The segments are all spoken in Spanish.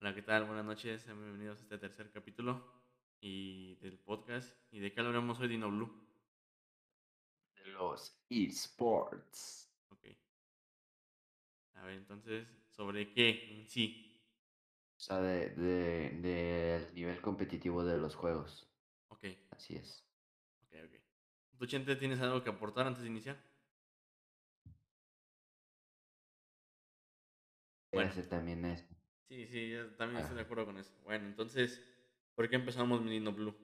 Hola, ¿qué tal? Buenas noches, sean bienvenidos a este tercer capítulo y del podcast. ¿Y de qué hablaremos hoy, Dino Blue? de los esports. Ok. A ver, entonces, ¿sobre qué en sí? O sea, de, de, del nivel competitivo de los juegos. Ok, Así es. ok, ok. ¿Tú, Chente, tienes algo que aportar antes de iniciar? Bueno. también eso. Sí, sí, yo también estoy de Ah. acuerdo con eso. Bueno, entonces, ¿por qué empezamos, mi Dino Blue?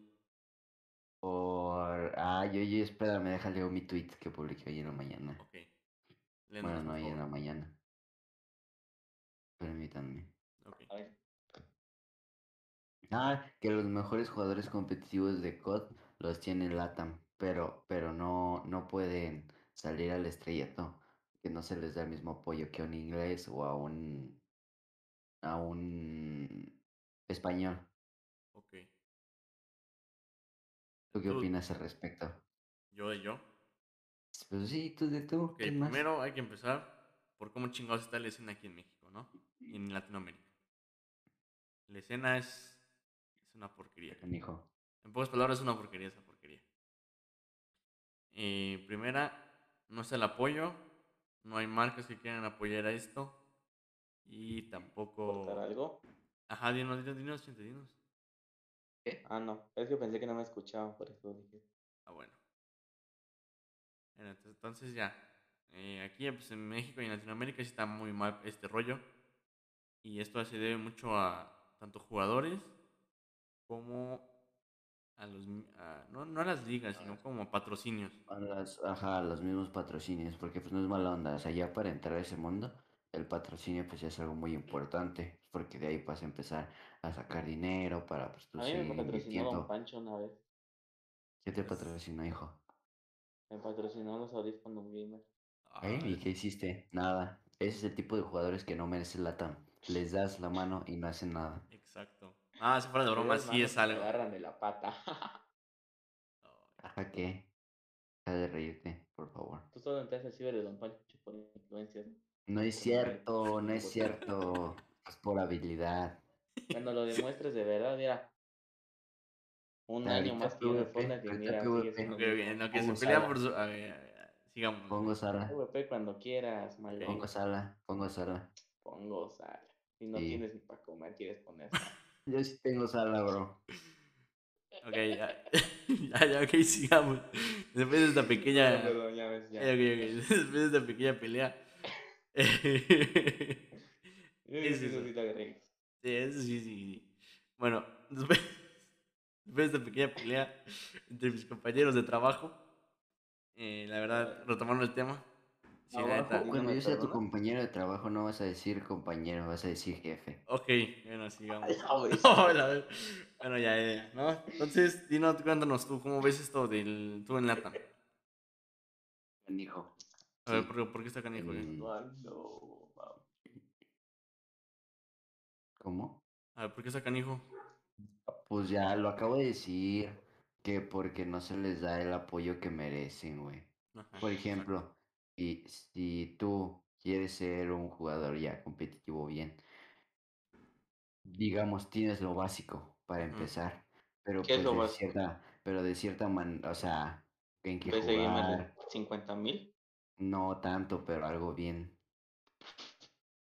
Por. Ah, yo, yo, espérame, déjale leo mi tweet que publiqué hoy en la mañana. Ok. Bueno, no, hoy en la mañana. Permítanme. Ok. A ver, Ah, que los mejores jugadores competitivos de COD los tiene LATAM, pero, pero no, no pueden salir al estrellato, que no se les da el mismo apoyo que a un inglés o a un, a un español. Ok. ¿Tú qué Tú- opinas al respecto? Yo de yo. Pues sí, tú de tú, Ok, ¿quién más? primero hay que empezar por cómo chingados está la escena aquí en México, ¿no? Y en Latinoamérica. La escena es, es una porquería. Canijo. En pocas palabras, es una porquería esa porquería. Eh, primera, no está el apoyo. No hay marcas que quieran apoyar a esto. Y tampoco. ¿cortar algo? Ajá, dinos, dinos, dinos, gente, dinos. Ah, no, es que pensé que no me escuchaban, por eso dije. Ah, bueno. Bueno, entonces- ya. eh, aquí pues, en México y en Latinoamérica sí está muy mal este rollo. Y esto se debe mucho a tanto jugadores como a los... mi- a- no, no a las ligas, sino como a patrocinios. A las, ajá, a los mismos patrocinios, porque pues no es mala onda, o sea, ya para entrar a ese mundo, el patrocinio pues ya es algo muy importante, porque de ahí vas a empezar a sacar dinero para pues tú A mí me patrocinó Don. Pancho una vez. ¿Qué te patrocinó, hijo? Me patrocinó los audífonos gamer. ¿Eh? ¿Y qué hiciste? Nada. Ese es el tipo de jugadores que no merecen la TAM. Les das la mano y no hacen nada. Exacto. Ah, si fuera de broma, sí es algo. agarran de la pata. Ajá, ¿qué? Deja de reírte, por favor. Tú solo entraste al ciber de Don Pancho por influencias. No es Por cierto, no es cierto. Es por habilidad. Cuando lo demuestres de verdad, mira. Un año más que PvP, y ahorita mira, PvP. lo que se Pongo pelea sala. por su... a ver, a ver, sigamos. Pongo sala. PvP cuando quieras, malo. Pongo sala. Pongo sala. Pongo sal. Si no Sí. tienes ni para comer, quieres poner sal. Yo sí tengo sala, bro. Ok, ya, ya, ya, ok, sigamos. Después de esta pequeña... Perdón, ya ves, ya. Eh, ok, ok, Después de esta pequeña pelea... Es eso. Sí, eso sí, sí, sí. Bueno, después, después de esta pequeña pelea entre mis compañeros de trabajo, eh, la verdad, retomando el tema. Sí, Abajo, neta. ¿no Cuando yo sea tu compañero de trabajo, no vas a decir compañero, vas a decir jefe. Ok, bueno, sigamos. No, la bueno, ya, ¿no? Entonces, Dino, cuéntanos tú, ¿cómo ves esto del tú en Latam? Canijo. A ver. ¿por, por qué está canijo? eh? ¿Cómo? A ver, ¿por qué está canijo? Pues ya lo acabo de decir. Que porque no se les da el apoyo que merecen, güey. Ajá, Por exacto. ejemplo, si, si tú quieres ser un jugador ya competitivo bien, digamos, tienes lo básico para empezar, pero ¿Qué es pues lo de básico? cierta, pero de cierta manera, o sea, en que jugar, de 50 mil. No tanto, pero algo bien,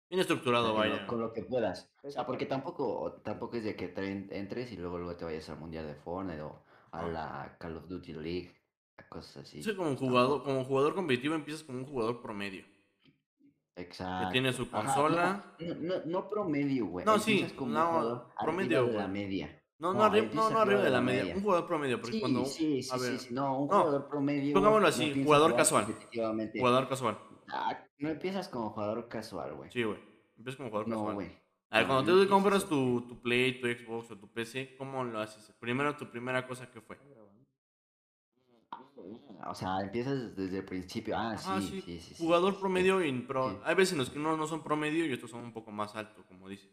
Bien estructurado, con lo, vaya. con lo que puedas. O sea, porque tampoco, tampoco es de que te entres y luego, luego te vayas al Mundial de Fortnite o a la Call of Duty League, a cosas así. Que como jugador, como jugador competitivo empiezas como un jugador promedio. Exacto. tiene su Ajá, no, consola. No, no, promedio, güey. No, sí, como no, promedio, de la media. No, no, No, arri- no, no arriba de la media. Un jugador promedio, porque Sí, cuando. sí, sí, a ver, sí. No, un jugador promedio. pongámoslo así, jugador casual. Jugador casual. Ah, no empiezas como jugador casual, güey. Sí, güey. Empiezas como jugador no, casual. güey. A ver, No, cuando no tú empiezas compras tu, tu Play, tu Xbox o tu PC, ¿cómo lo haces? Primero, tu primera cosa que fue. O sea, empiezas desde el principio. Ah, Ajá, sí, sí. sí, Jugador promedio y pro. Hay veces en los que uno no son promedio y otros son un poco más altos, como dices.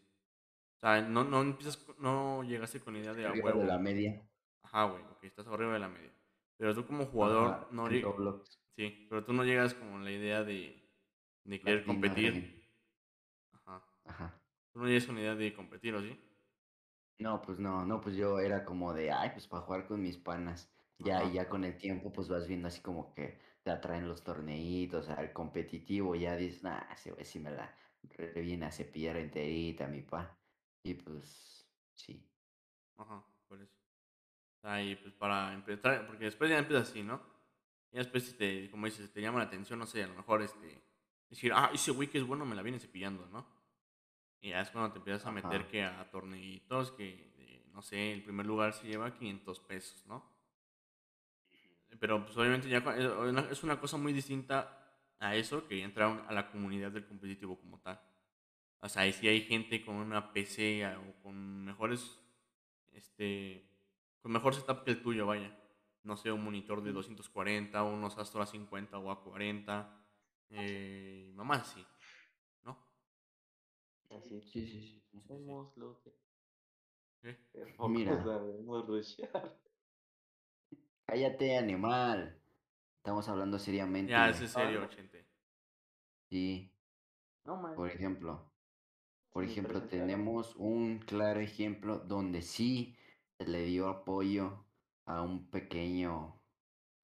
O sea, no, no empiezas, con- no llegaste con idea de a huevo. de la media. Ajá, güey, ok, estás arriba de la media. Pero tú como jugador Ajá, no llegas. Sí, pero tú no llegas con la idea de, de querer competir. Ajá. Ajá. Tú no tienes una idea de competir, ¿o sí? No, pues no, no, pues yo era como de, ay, pues para jugar con mis panas. Ya, y ya con el tiempo, pues vas viendo así como que te atraen los torneitos, al competitivo, ya dices, nah, ese güey sí me la re- viene a cepillar enterita, mi pa. Y pues, sí. Ajá, por eso. Ahí, pues para empezar, porque después ya empieza así, ¿no? Y después, si te, como dices, te llama la atención, no sé, a lo mejor, este, decir, ah, ese güey que es bueno me la viene cepillando, ¿no? Y ya es cuando te empiezas a meter Ajá. que a torneitos, que, eh, no sé, el primer lugar se lleva 500 pesos, ¿no? Pero pues obviamente ya es una- cosa muy distinta a eso que entrar a la comunidad del competitivo como tal. O sea, sí hay gente con una PC o con mejores, este, con mejor setup que el tuyo, vaya. No sé, un monitor de 240, unos Astro A50 o A40, eh, mamás sí, ¿no? Así, Sí, sí, sí, sí. somos lo que poco Mira, cállate, animal. Estamos hablando Ya, seriamente. ese es serio, gente. Sí, no por ejemplo, por ejemplo, tenemos un claro ejemplo donde sí se le dio apoyo a un pequeño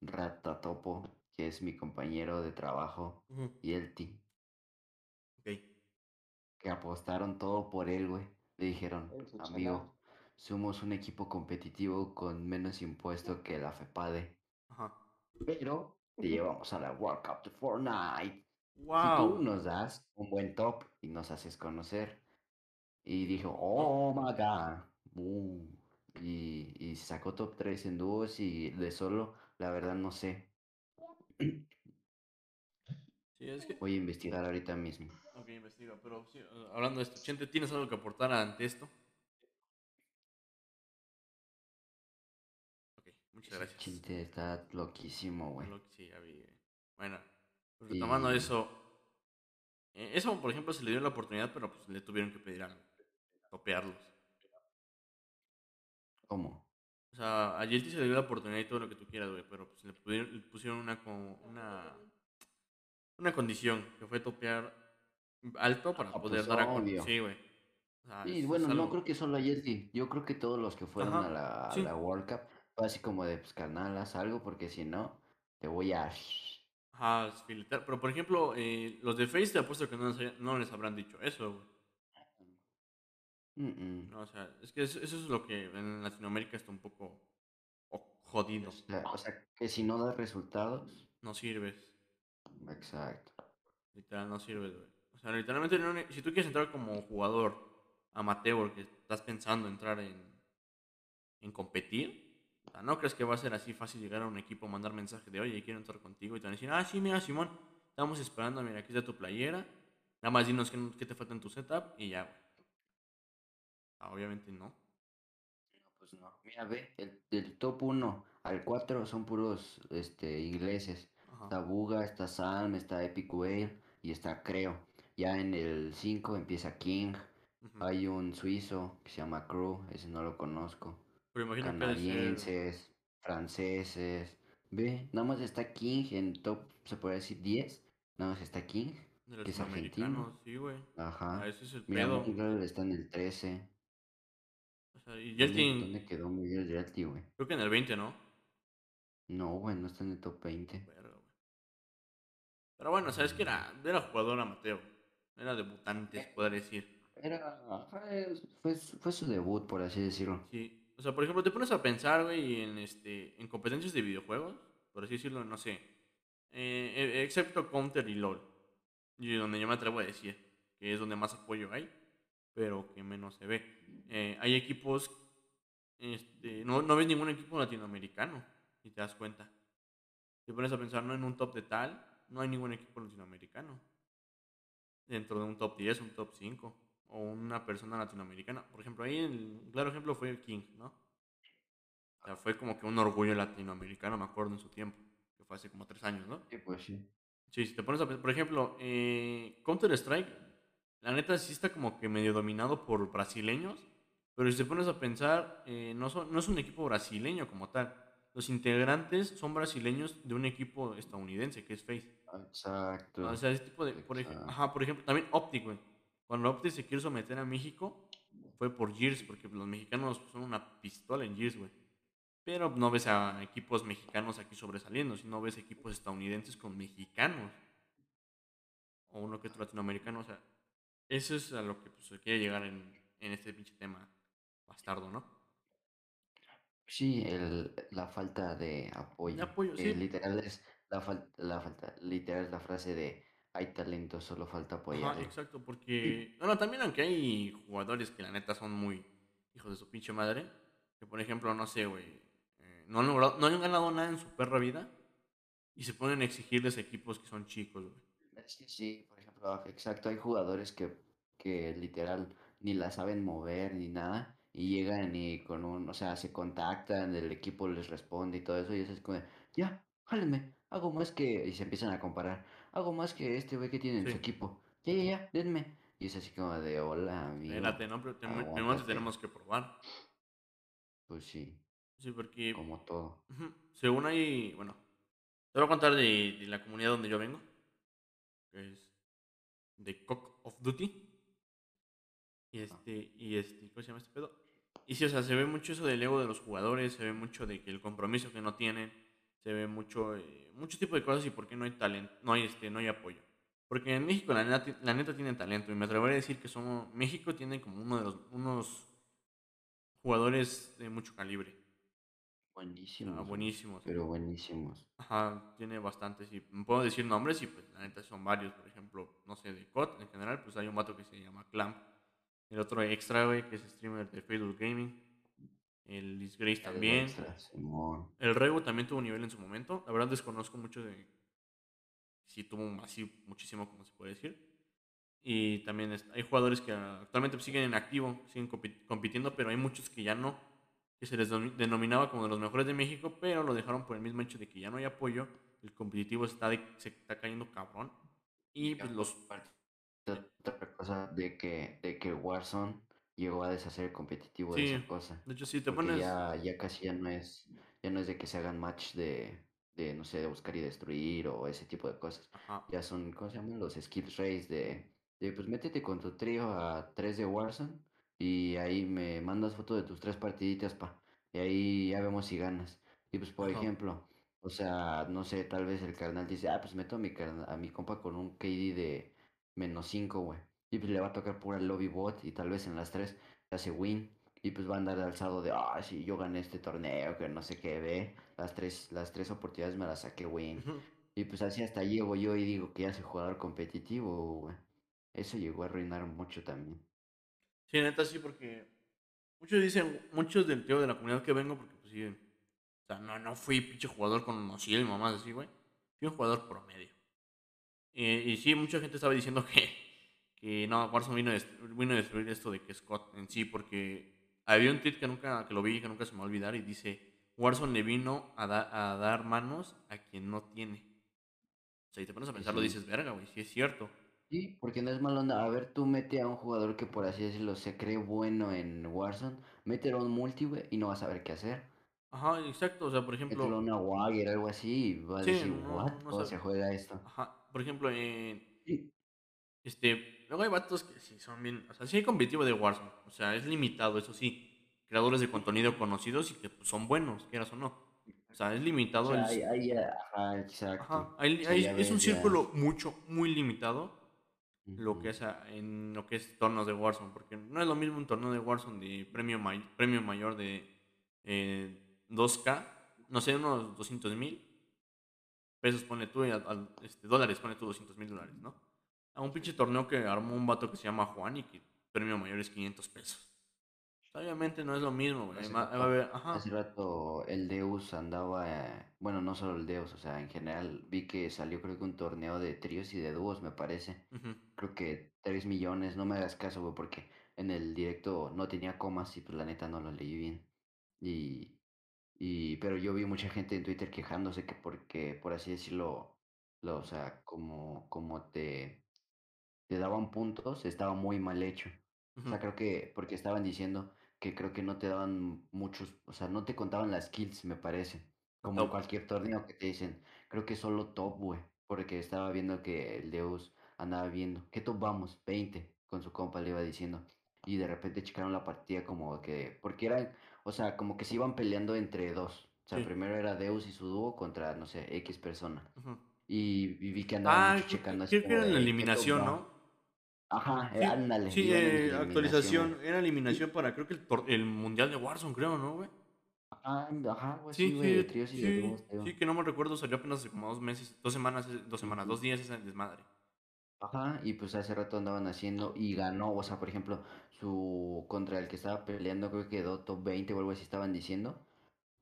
Ratatopo, que es mi compañero de trabajo, y el Ti, Ok. que apostaron todo por él, güey. Le dijeron, amigo, somos un equipo competitivo con menos impuesto que la FEPADE, Ajá. pero te llevamos a la World Cup de Fortnite. Si tú ¡Wow! nos das un buen top y nos haces conocer. Y dijo, ¿No? oh my god. uh", Y, y sacó top 3 en dúos y de solo, la verdad no sé. Sí, es que. Voy a investigar ahorita mismo. Ok, investiga, pero sí, eh, hablando de esto, Chente, ¿tienes algo que aportar ante esto? Ok, muchas gracias. chinte está loquísimo, güey. Sí, ya vi, güey. Bueno, Y retomando eso. eh, eso, por ejemplo, se le dio la oportunidad, pero pues le tuvieron que pedir algo. Topearlos. ¿cómo? O sea, a Yelty se le dio la oportunidad y todo lo que tú quieras, güey, pero pues le, pudieron- le pusieron una, una, una condición, que fue topear alto para Ah, poder pues dar a con... obvio. Sí, güey. O sea, Sí, es, bueno, no creo que solo a Yeti. Yo creo que todos los que fueron a la World Cup fue así como de, pues, carnal, haz algo, porque si no, te voy a... Ajá, es filetear. Pero por ejemplo, eh, los de Face te apuesto que no les, haya- no les habrán dicho eso, güey. Mm, mm. No, o sea, es que eso, eso es lo que en Latinoamérica está un poco o- jodido. O sea, o sea, que si no das resultados, No sirves. exacto. Literal, no sirves, güey. O sea, literalmente, no ne- si tú quieres entrar como jugador amateur, que estás pensando entrar en, en competir, no crees que va a ser así fácil llegar a un equipo, mandar mensaje de, oye, quiero entrar contigo, y te van a decir, ah, sí, mira, Simón, estamos esperando, mira, aquí está tu playera, nada más dinos qué, qué te falta en tu setup, y ya. Ah, obviamente no. No, pues no. Mira, ve, el, del top 1 al 4 son puros este, ingleses. Está. Buga, está Salm, está Epic Whale y está Creo. Ya en el 5 empieza King. Hay un suizo que se llama Crew, ese no lo conozco. Pero Canadienses, franceses. Ve, nada más está King en top, se puede decir 10. Nada más está King, de que es argentino. sí, güey. Ah, Ajá. ese es el Mira, pedo. Mongrel está en el 13. O sea, y ¿Dónde, Yeltin, dónde quedó Miguel Yelty, güey? creo que en el 20, ¿no? No, güey, no está en el top 20. Verga, güey. Pero bueno, sabes que era, era jugador amateur. Era debutante, se podría decir. Era, fue, fue, su- fue su debut, por así decirlo. Sí. O sea, por ejemplo, te pones a pensar, güey, en, este, en competencias de videojuegos, por así decirlo, no sé. eh, excepto Counter y LOL. Y donde yo me atrevo a decir que es donde más apoyo hay, pero que menos se ve. Eh, hay equipos, este, no, no ves ningún equipo latinoamericano, si te das cuenta. Te pones a pensar, no en un top de tal, no hay ningún equipo latinoamericano. Dentro de un top 10, un top 5, o una persona latinoamericana. Por ejemplo, ahí el claro ejemplo fue King, ¿no? O sea, fue como que un orgullo latinoamericano, me acuerdo en su tiempo, que fue hace como tres años, ¿no? Sí, pues sí. Sí, si te pones a pensar, por ejemplo, eh, Counter-Strike, la neta sí está como que medio dominado por brasileños, pero si te pones a pensar, eh, no, son- no es un equipo brasileño como tal. Los integrantes son brasileños de un equipo estadounidense, que es FaZe. Exacto. O sea, ese tipo de, por, ej- ajá, por ejemplo, también Optic, güey. Cuando Opti se quiso meter a México, fue por Gears, porque los mexicanos son una pistola en Gears, güey. Pero no ves a equipos mexicanos aquí sobresaliendo, sino ves equipos estadounidenses con mexicanos. O uno que otro latinoamericano, o sea, eso es a lo que pues, se quiere llegar en, en este pinche tema bastardo, ¿no? Sí, el, la falta de apoyo. De apoyo, que sí. literal es la falta, la falta, literal es la frase de hay talento, solo falta Ajá, apoyarlo. exacto, porque. Bueno, también aunque hay jugadores que la neta son muy hijos de su pinche madre, que por ejemplo, no sé, güey, eh, no, han logrado- no han ganado nada en su perra vida y se ponen a exigirles equipos que son chicos, güey. Que sí, por ejemplo, exacto, hay jugadores que, que literal ni la saben mover ni nada y llegan y con un, o sea, se contactan, el equipo les responde y todo eso y eso es como, ya, jálenme, hago más que, y se empiezan a comparar, hago más que este güey que tiene en su equipo, ya, ya, ya, denme. Y es así como de, hola, amigo, Espérate, ¿no? Pero primero tenemos que probar. Pues sí, Sí, porque. como todo. según hay. Bueno, te voy a contar de, de la comunidad donde yo vengo, que es de Cock of Duty. Y este, y este, ¿cómo se llama este pedo? Y sí, o sea, se ve mucho eso del ego de los jugadores, se ve mucho de que el compromiso que no tienen, se ve mucho, eh, mucho tipo de cosas y por qué no hay talento, no hay este, no hay apoyo. Porque en México la neta, la neta tienen talento y me atrevería a decir que somos, México tiene como uno de los, unos jugadores de mucho calibre. Buenísimos, güey, buenísimos. pero buenísimos. Ajá, tiene bastantes y puedo decir nombres y pues la neta son varios. Por ejemplo, no sé, de COD en general, pues hay un vato que se llama Clamp. El otro extra, güey, que es streamer de Facebook Gaming. El Disgrace El también. Simón. El Rego también tuvo nivel en su momento. La verdad desconozco mucho de... Si tuvo así muchísimo, como se puede decir. Y también hay jugadores que actualmente siguen en activo, siguen compi- compitiendo, pero hay muchos que ya no, que se les denominaba como de los mejores de México, pero lo dejaron por el mismo hecho de que ya no hay apoyo, el competitivo está de- se está cayendo cabrón. Y pues los... Otra cosa de que, de que Warzone llegó a deshacer el competitivo de esa cosa. de hecho sí, te Porque pones... ya, ya casi ya no es, ya no es de que se hagan match de, de, no sé, de buscar y destruir o ese tipo de cosas. Ajá, Ya son, ¿cómo se llaman? Los skills race de, de pues métete con tu trío a 3 de Warzone y ahí me mandas foto de tus tres partiditas, pa. Y ahí ya vemos si ganas. Y pues, por ajá. ejemplo, o sea, no sé, tal vez el carnal dice, ah, pues meto a mi, a mi compa con un KD de menos 5, güey. Y pues le va a tocar pura lobby bot y tal vez en las tres hace win. Y pues va a andar alzado de, ah, sí, yo gané este torneo, que no sé qué, ve. Las tres, las tres oportunidades me las saqué win. Y pues así hasta llego yo y digo que ya soy jugador competitivo, güey. Eso llegó a arruinar mucho también. Sí, neta sí, porque muchos dicen, muchos del tío de la comunidad que vengo, porque pues sí, o sea, no, no fui pinche jugador con Nociel y mamás así, güey. Fui un jugador promedio. Y sí, mucha gente estaba diciendo que, que no, Warzone vino vino a destruir esto de que Scott en sí, porque había un tweet que nunca, que lo vi, que nunca se me va a olvidar, y dice, Warzone le vino a, da- a dar manos a quien no tiene. O sea, y te pones a Y pensarlo, sí. dices, verga, güey, sí es cierto. Sí, porque no es malo onda. A ver, tú mete a un jugador que por así decirlo se cree bueno en Warzone, mételo a un multi, güey, y no vas a saber qué hacer. Ajá, exacto, o sea, por Mételo a ejemplo, una Wagger, algo así, y va a sí, decir, no, what? no ¿Cómo sé. se juega esto? Ajá, por ejemplo, en, Sí, Este, luego hay vatos que sí son bien, o sea, sí hay competitivo de Warzone, o sea, es limitado, eso sí, creadores de contenido conocidos y que pues, son buenos, quieras o no. O sea, es o limitado sea, el... ajá, exacto. Ajá, hay- O sea, hay- ya es un ya. círculo mucho, muy limitado lo que es a- en lo que es torneos de Warzone, porque no es lo mismo un torneo de Warzone de premio, may- premio mayor de eh, 2K, no sé, unos 200 mil pesos, pone tú, este, dólares, pone tú 200 mil dólares, ¿no? A un pinche torneo que armó un vato que se llama Juan y que premio mayor es 500 pesos. Obviamente no es lo mismo, güey. Hace rato, haber- ajá. hace rato el Deus andaba, bueno, no solo el Deus, o sea, en general vi que salió creo que un torneo de tríos y de dúos, me parece. Creo que 3 millones, no me hagas caso, güey, porque en el directo no tenía comas y pues la neta no lo leí bien. Y, y, pero yo vi mucha gente en Twitter quejándose que porque, por así decirlo, lo, o sea, como, como te, te daban puntos, estaba muy mal hecho. O sea, creo que, porque estaban diciendo que creo que no te daban muchos, o sea, no te contaban las kills, me parece. Como Top. cualquier torneo que te dicen, creo que solo top, güey. Porque estaba viendo que el Deus andaba viendo, ¿qué top vamos? 20. con su compa le iba diciendo. Y de repente checaron la partida como que, porque eran, o sea, como que se iban peleando entre dos. O sea, Sí. primero era Deus y su dúo contra, no sé, X persona. Y, y vi que andaban Ah, mucho checando así creo que era la de, ¿qué eliminación? ¿no? Ajá, eh, Sí, ándale. sí, eh, actualización, güey. era eliminación para creo que el, el mundial de Warzone, creo, ¿no, güey? Ajá, ajá, Sí, güey, sí, tríos y de sí, digo. sí, que no me recuerdo, salió apenas hace como dos meses, dos semanas, dos semanas, dos días esa desmadre. Ajá, y pues hace rato andaban haciendo y ganó, o sea, por ejemplo, su contra el que estaba peleando, creo que quedó top 20 o algo así estaban diciendo,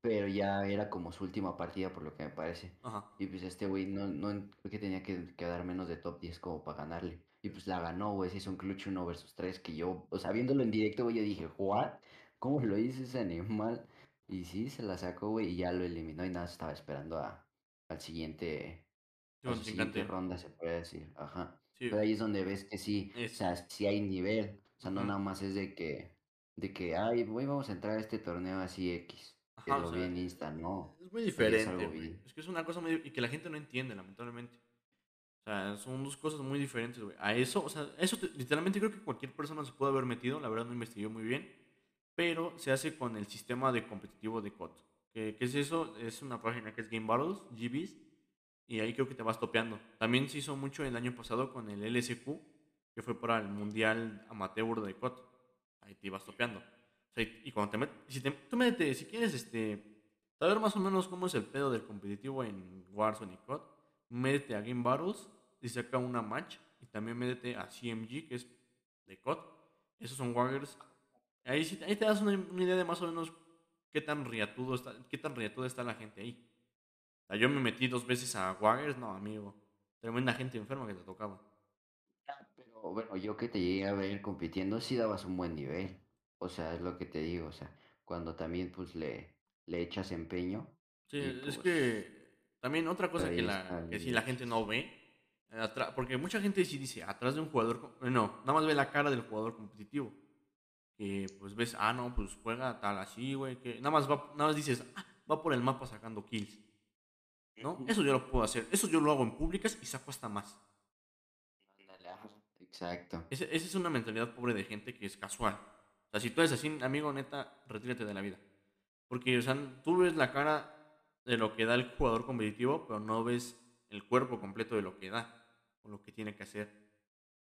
pero ya era como su última partida por lo que me parece. Ajá. Y pues este güey no, no creo que tenía que quedar menos de top 10 como para ganarle. Y pues la ganó, güey, se hizo un clutch 1 versus 3 que yo, o sea, viéndolo en directo, güey, yo dije, ¿what? ¿Cómo lo hizo ese animal? Y sí, se la sacó, güey, y ya lo eliminó y nada, estaba esperando a, al siguiente, Sí, a su siguiente ronda, se puede decir. Ajá. Sí, Pero ahí es donde ves que sí, o es. sea, sí hay nivel. O sea, no nada más es de que, de que, ay, güey, vamos a entrar a este torneo así X. Que Ajá, o lo vi en Insta, no. es muy es diferente, algo bien. Es que es una cosa muy... y que la gente no entiende, lamentablemente. O sea, son dos cosas muy diferentes, güey. A eso, o sea, eso te- literalmente creo que cualquier persona se puede haber metido, la verdad no investigué muy bien, pero se hace con el sistema de competitivo de COD. ¿Qué, qué es eso? Es una página que es Game Battles, GBs, y ahí creo que te vas topeando. También se hizo mucho el año pasado con el LSQ, que fue para el Mundial Amateur de COD. Ahí te ibas topeando. O sea, y, cuando te metes, si te, tú métete, si quieres este, saber más o menos cómo es el pedo del competitivo en Warzone y COD, métete a Game Battles y saca una match. Y también métete a CMG, que es de COD. Esos son Waggers. Ahí, sí- ahí te das una, una idea de más o menos qué tan riatudo está, qué tan riatuda está la gente ahí. O sea, yo me metí dos veces a Waggers, no, amigo. Tremenda gente enferma que te tocaba. Ah, Pero bueno, yo que te llegué a ver compitiendo, sí dabas un buen nivel. O sea, es lo que te digo. O sea, cuando también pues le, le echas empeño Sí, y es pues que también otra cosa que, la, que sí la gente no ve, porque mucha gente sí dice, atrás de un jugador, no, nada más ve la cara del jugador competitivo. Que pues ves, ah, no, pues juega tal así, güey, que nada más, va, nada más dices, ah, va por el mapa sacando kills, ¿no? Eso yo lo puedo hacer, eso yo lo hago en públicas y saco hasta más. Ajá, Exacto. Ese- esa es una mentalidad pobre de gente que es casual. O sea, si tú eres así, amigo, neta, retírate de la vida. Porque, o sea, tú ves la cara de lo que da el jugador competitivo, pero no ves el cuerpo completo de lo que da o lo que tiene que hacer.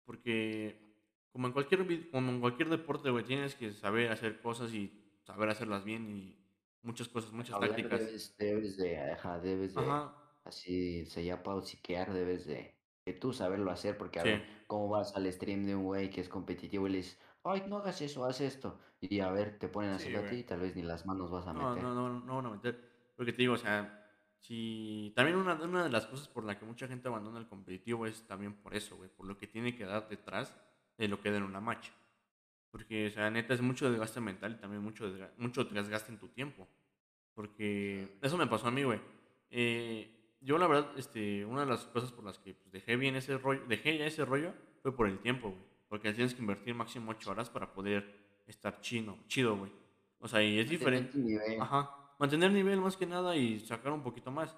Porque, como en cualquier, como en cualquier deporte, güey, tienes que saber hacer cosas y saber hacerlas bien y muchas cosas, muchas Hablar tácticas. debes, debes de, ajá, debes de, Ajá, así se llama pausiquear, debes de, de tú saberlo hacer, porque a sí. ver, ¿cómo vas al stream de un güey que es competitivo y le dices, ay, no hagas eso, haz esto? Y a ver, te ponen a Sí, hacerlo a ti y tal vez ni las manos vas a No, meter. no, no, no van a meter. Porque te digo, o sea, si. También una, una de las cosas por la que mucha gente abandona el competitivo es también por eso, güey. Por lo que tiene que dar detrás de lo que da en una match. Porque, o sea, neta es mucho desgaste mental y también mucho, mucho desgaste en tu tiempo. Porque eso me pasó a mí, güey. Eh, yo, la verdad, este, una de las cosas por las que pues, dejé bien ese rollo, dejé ya ese rollo, fue por el tiempo, güey. Porque tienes que invertir máximo 8 horas para poder estar chino, chido, güey. O sea, y es diferente. Ajá. Mantener nivel más que nada y sacar un poquito más.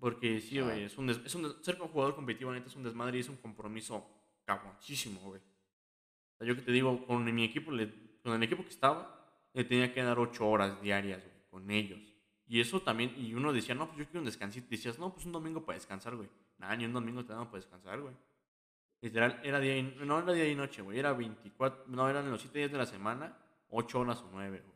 Porque sí, güey, es un, es un ser un jugador competitivo, neta, es un desmadre y es un compromiso cabroncísimo, güey. O sea, yo que te digo, con mi equipo, le- con el equipo que estaba, le tenía que dar ocho horas diarias, güey, con ellos. Y eso también, y uno decía, no, pues yo quiero un descansito. Decías, no, pues un domingo para descansar, güey. Nada, ni un domingo te daban para descansar, güey. Literal, era día y, no era día y noche, güey. Era 24, no, eran los 7 días de la semana, 8 horas o 9, güey.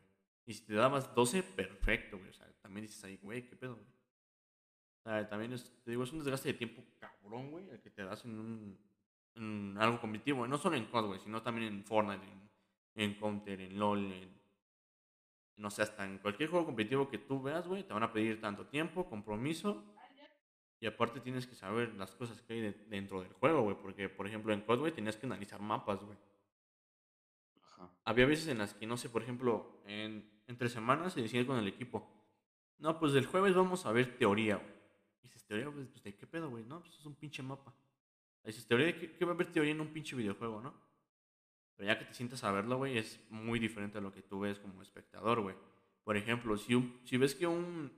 Y si te dabas 12, perfecto, güey. O sea, también dices ahí, güey, qué pedo, güey. O sea, también es, te digo, es un desgaste de tiempo cabrón, güey, el que te das en un, en algo competitivo, güey. No solo en COD, güey, sino también en Fortnite, en, en Counter, en LOL, en, no sé, hasta en cualquier juego competitivo que tú veas, güey, te van a pedir tanto tiempo, compromiso. Y aparte tienes que saber las cosas que hay de- dentro del juego, güey. Porque, por ejemplo, en COD, güey, tenías que analizar mapas, güey. Ajá. Había veces en las que, no sé, por ejemplo, en, entre semanas se decía con el equipo. No, pues el jueves vamos a ver teoría, güey. Y dices, teoría, pues, pues, ¿de qué pedo, güey? No, pues es un pinche mapa. Dices, teoría, ¿qué, qué va a haber teoría en un pinche videojuego, no? Pero ya que te sientas a verlo, güey, es muy diferente a lo que tú ves como espectador, güey. Por ejemplo, si, un- si ves que un,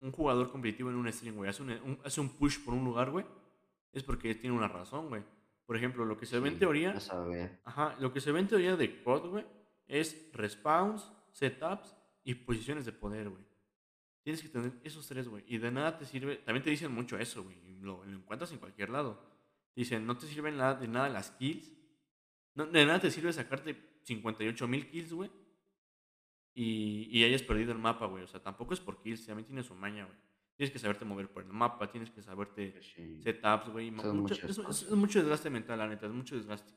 un jugador competitivo en un stream, güey, hace un, un- hace un push por un lugar, güey, es porque tiene una razón, güey. Por ejemplo, lo que se ve en teoría, ajá, lo que se ve en teoría de COD, güey, es respawns, setups y posiciones de poder, güey. Tienes que tener esos tres, güey. Y de nada te sirve. También te dicen mucho eso, güey. Lo, lo encuentras en cualquier lado. Dicen, no te sirven nada, de nada las kills. No, de nada te sirve sacarte 58 mil kills, güey. Y, y hayas perdido el mapa, güey. O sea, tampoco es por kills. También tiene su maña, güey. Tienes que saberte mover por el mapa. Tienes que saberte Pues Sí. setups, güey. Es, es- mucho desgaste mental, la neta. Es mucho desgaste.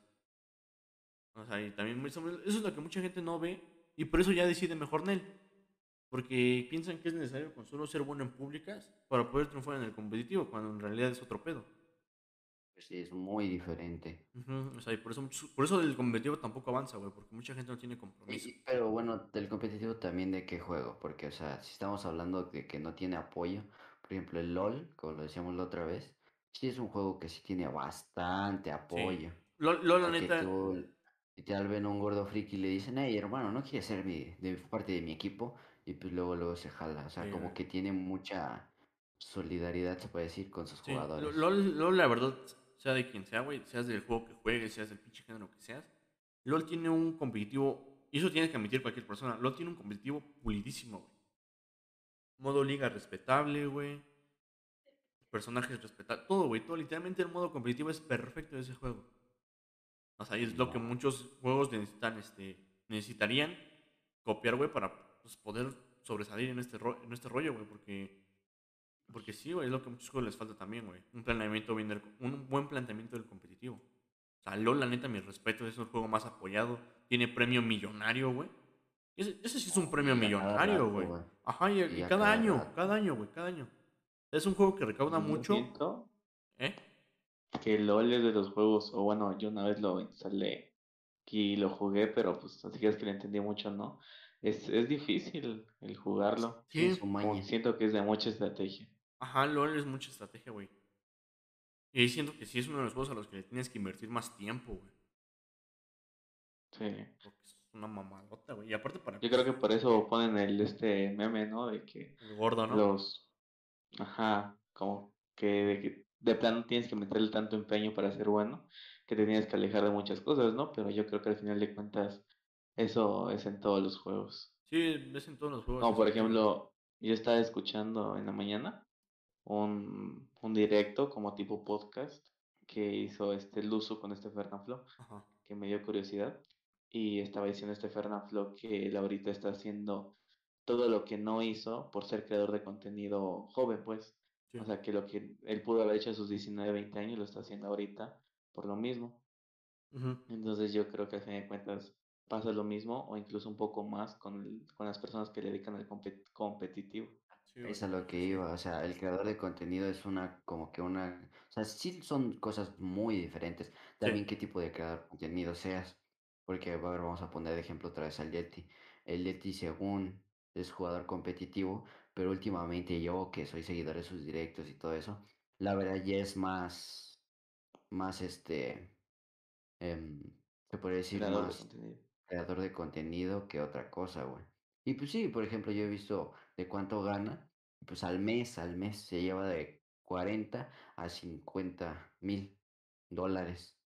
O sea, y también eso es lo que mucha gente no ve. Y por eso ya decide mejor Nel. Porque piensan que es necesario con solo ser bueno en públicas para poder triunfar en el competitivo, cuando en realidad es otro pedo. Pues sí, es muy diferente. O sea, y por eso, por eso el competitivo tampoco avanza, güey, porque mucha gente no tiene compromiso. pero bueno, del competitivo también de qué juego, porque, o sea, si estamos hablando de que no tiene apoyo, por ejemplo, el LOL, como lo decíamos la otra vez, sí es un juego que sí tiene bastante Sí. apoyo. LOL, LOL, la neta, tú, literal, ven a un gordo friki y le dicen, hey, hermano, ¿no quieres ser mi, de parte de mi equipo? Y pues luego, luego se jala. O sea, Sí, como que tiene mucha solidaridad, se puede decir, con sus sí, jugadores. LOL, LOL, la verdad, sea de quien sea, güey, seas del juego que juegues, seas del pinche género que seas, LOL tiene un competitivo, y eso tiene que admitir cualquier persona, LOL tiene un competitivo pulidísimo, güey. Modo liga respetable, güey. Personajes respetables, todo, güey, todo. Literalmente el modo competitivo es perfecto de ese juego. O sea, es lo que muchos juegos necesitan, este, necesitarían copiar, güey, para pues, poder sobresalir en este, ro- en este rollo, güey, porque, porque sí, güey, es lo que a muchos juegos les falta también, güey. Un planeamiento bien del- un buen planteamiento del competitivo. O sea, LOL, la neta, mi respeto, es el juego más apoyado. Tiene premio millonario, güey. Ese, ese sí es un premio Y a cada millonario, güey. Ajá, y, Y y a cada cada año, cada año, güey, cada año. Es un juego que recauda mucho. ¿Eh? Que LOL es de los juegos, o bueno, yo una vez lo instalé y lo jugué, pero pues así que es que le entendí mucho, ¿no? Es, es difícil el jugarlo. Sí, Como siento que es de mucha estrategia. Ajá, LOL es mucha estrategia, güey. Y siento que sí es uno de los juegos a los que le tienes que invertir más tiempo, güey. Sí. Porque es una mamadota, güey. Y aparte para Yo creo que por eso ponen el este meme, ¿no? De que el gordo, ¿no? los ajá, como que de, que de plano tienes que meterle tanto empeño para ser bueno, que te tienes que alejar de muchas cosas, ¿no? Pero yo creo que al final de cuentas eso es en todos los juegos. Sí, ves en todos los juegos. Como por ejemplo, yo estaba escuchando en la mañana un, un directo como tipo podcast que hizo este Luso con este Fernanfloo, Ajá. que me dio curiosidad. Y estaba diciendo este Fernanfloo que él ahorita está haciendo todo lo que no hizo por ser creador de contenido joven, pues. Sí. O sea, que lo que él pudo haber hecho a sus 19, 20 años lo está haciendo ahorita por lo mismo. Ujú. Entonces yo creo que al fin de cuentas pasa lo mismo o incluso un poco más con, el- con las personas que le dedican al compet- competitivo. Sí, Es a lo que sí. iba, o sea, el creador de contenido es una, como que una, o sea, sí son cosas muy diferentes, también qué tipo de creador de contenido seas, porque, a ver, vamos a poner de ejemplo otra vez al Yeti, el Yeti según es jugador competitivo, pero últimamente yo, que soy seguidor de sus directos y todo eso, la verdad ya es más, más este, em, se puede decir Creador de más contenido. creador de contenido que otra cosa, güey. Y pues sí, por ejemplo, yo he visto de cuánto gana, pues al mes, al mes se lleva de 40 a 50 mil dólares.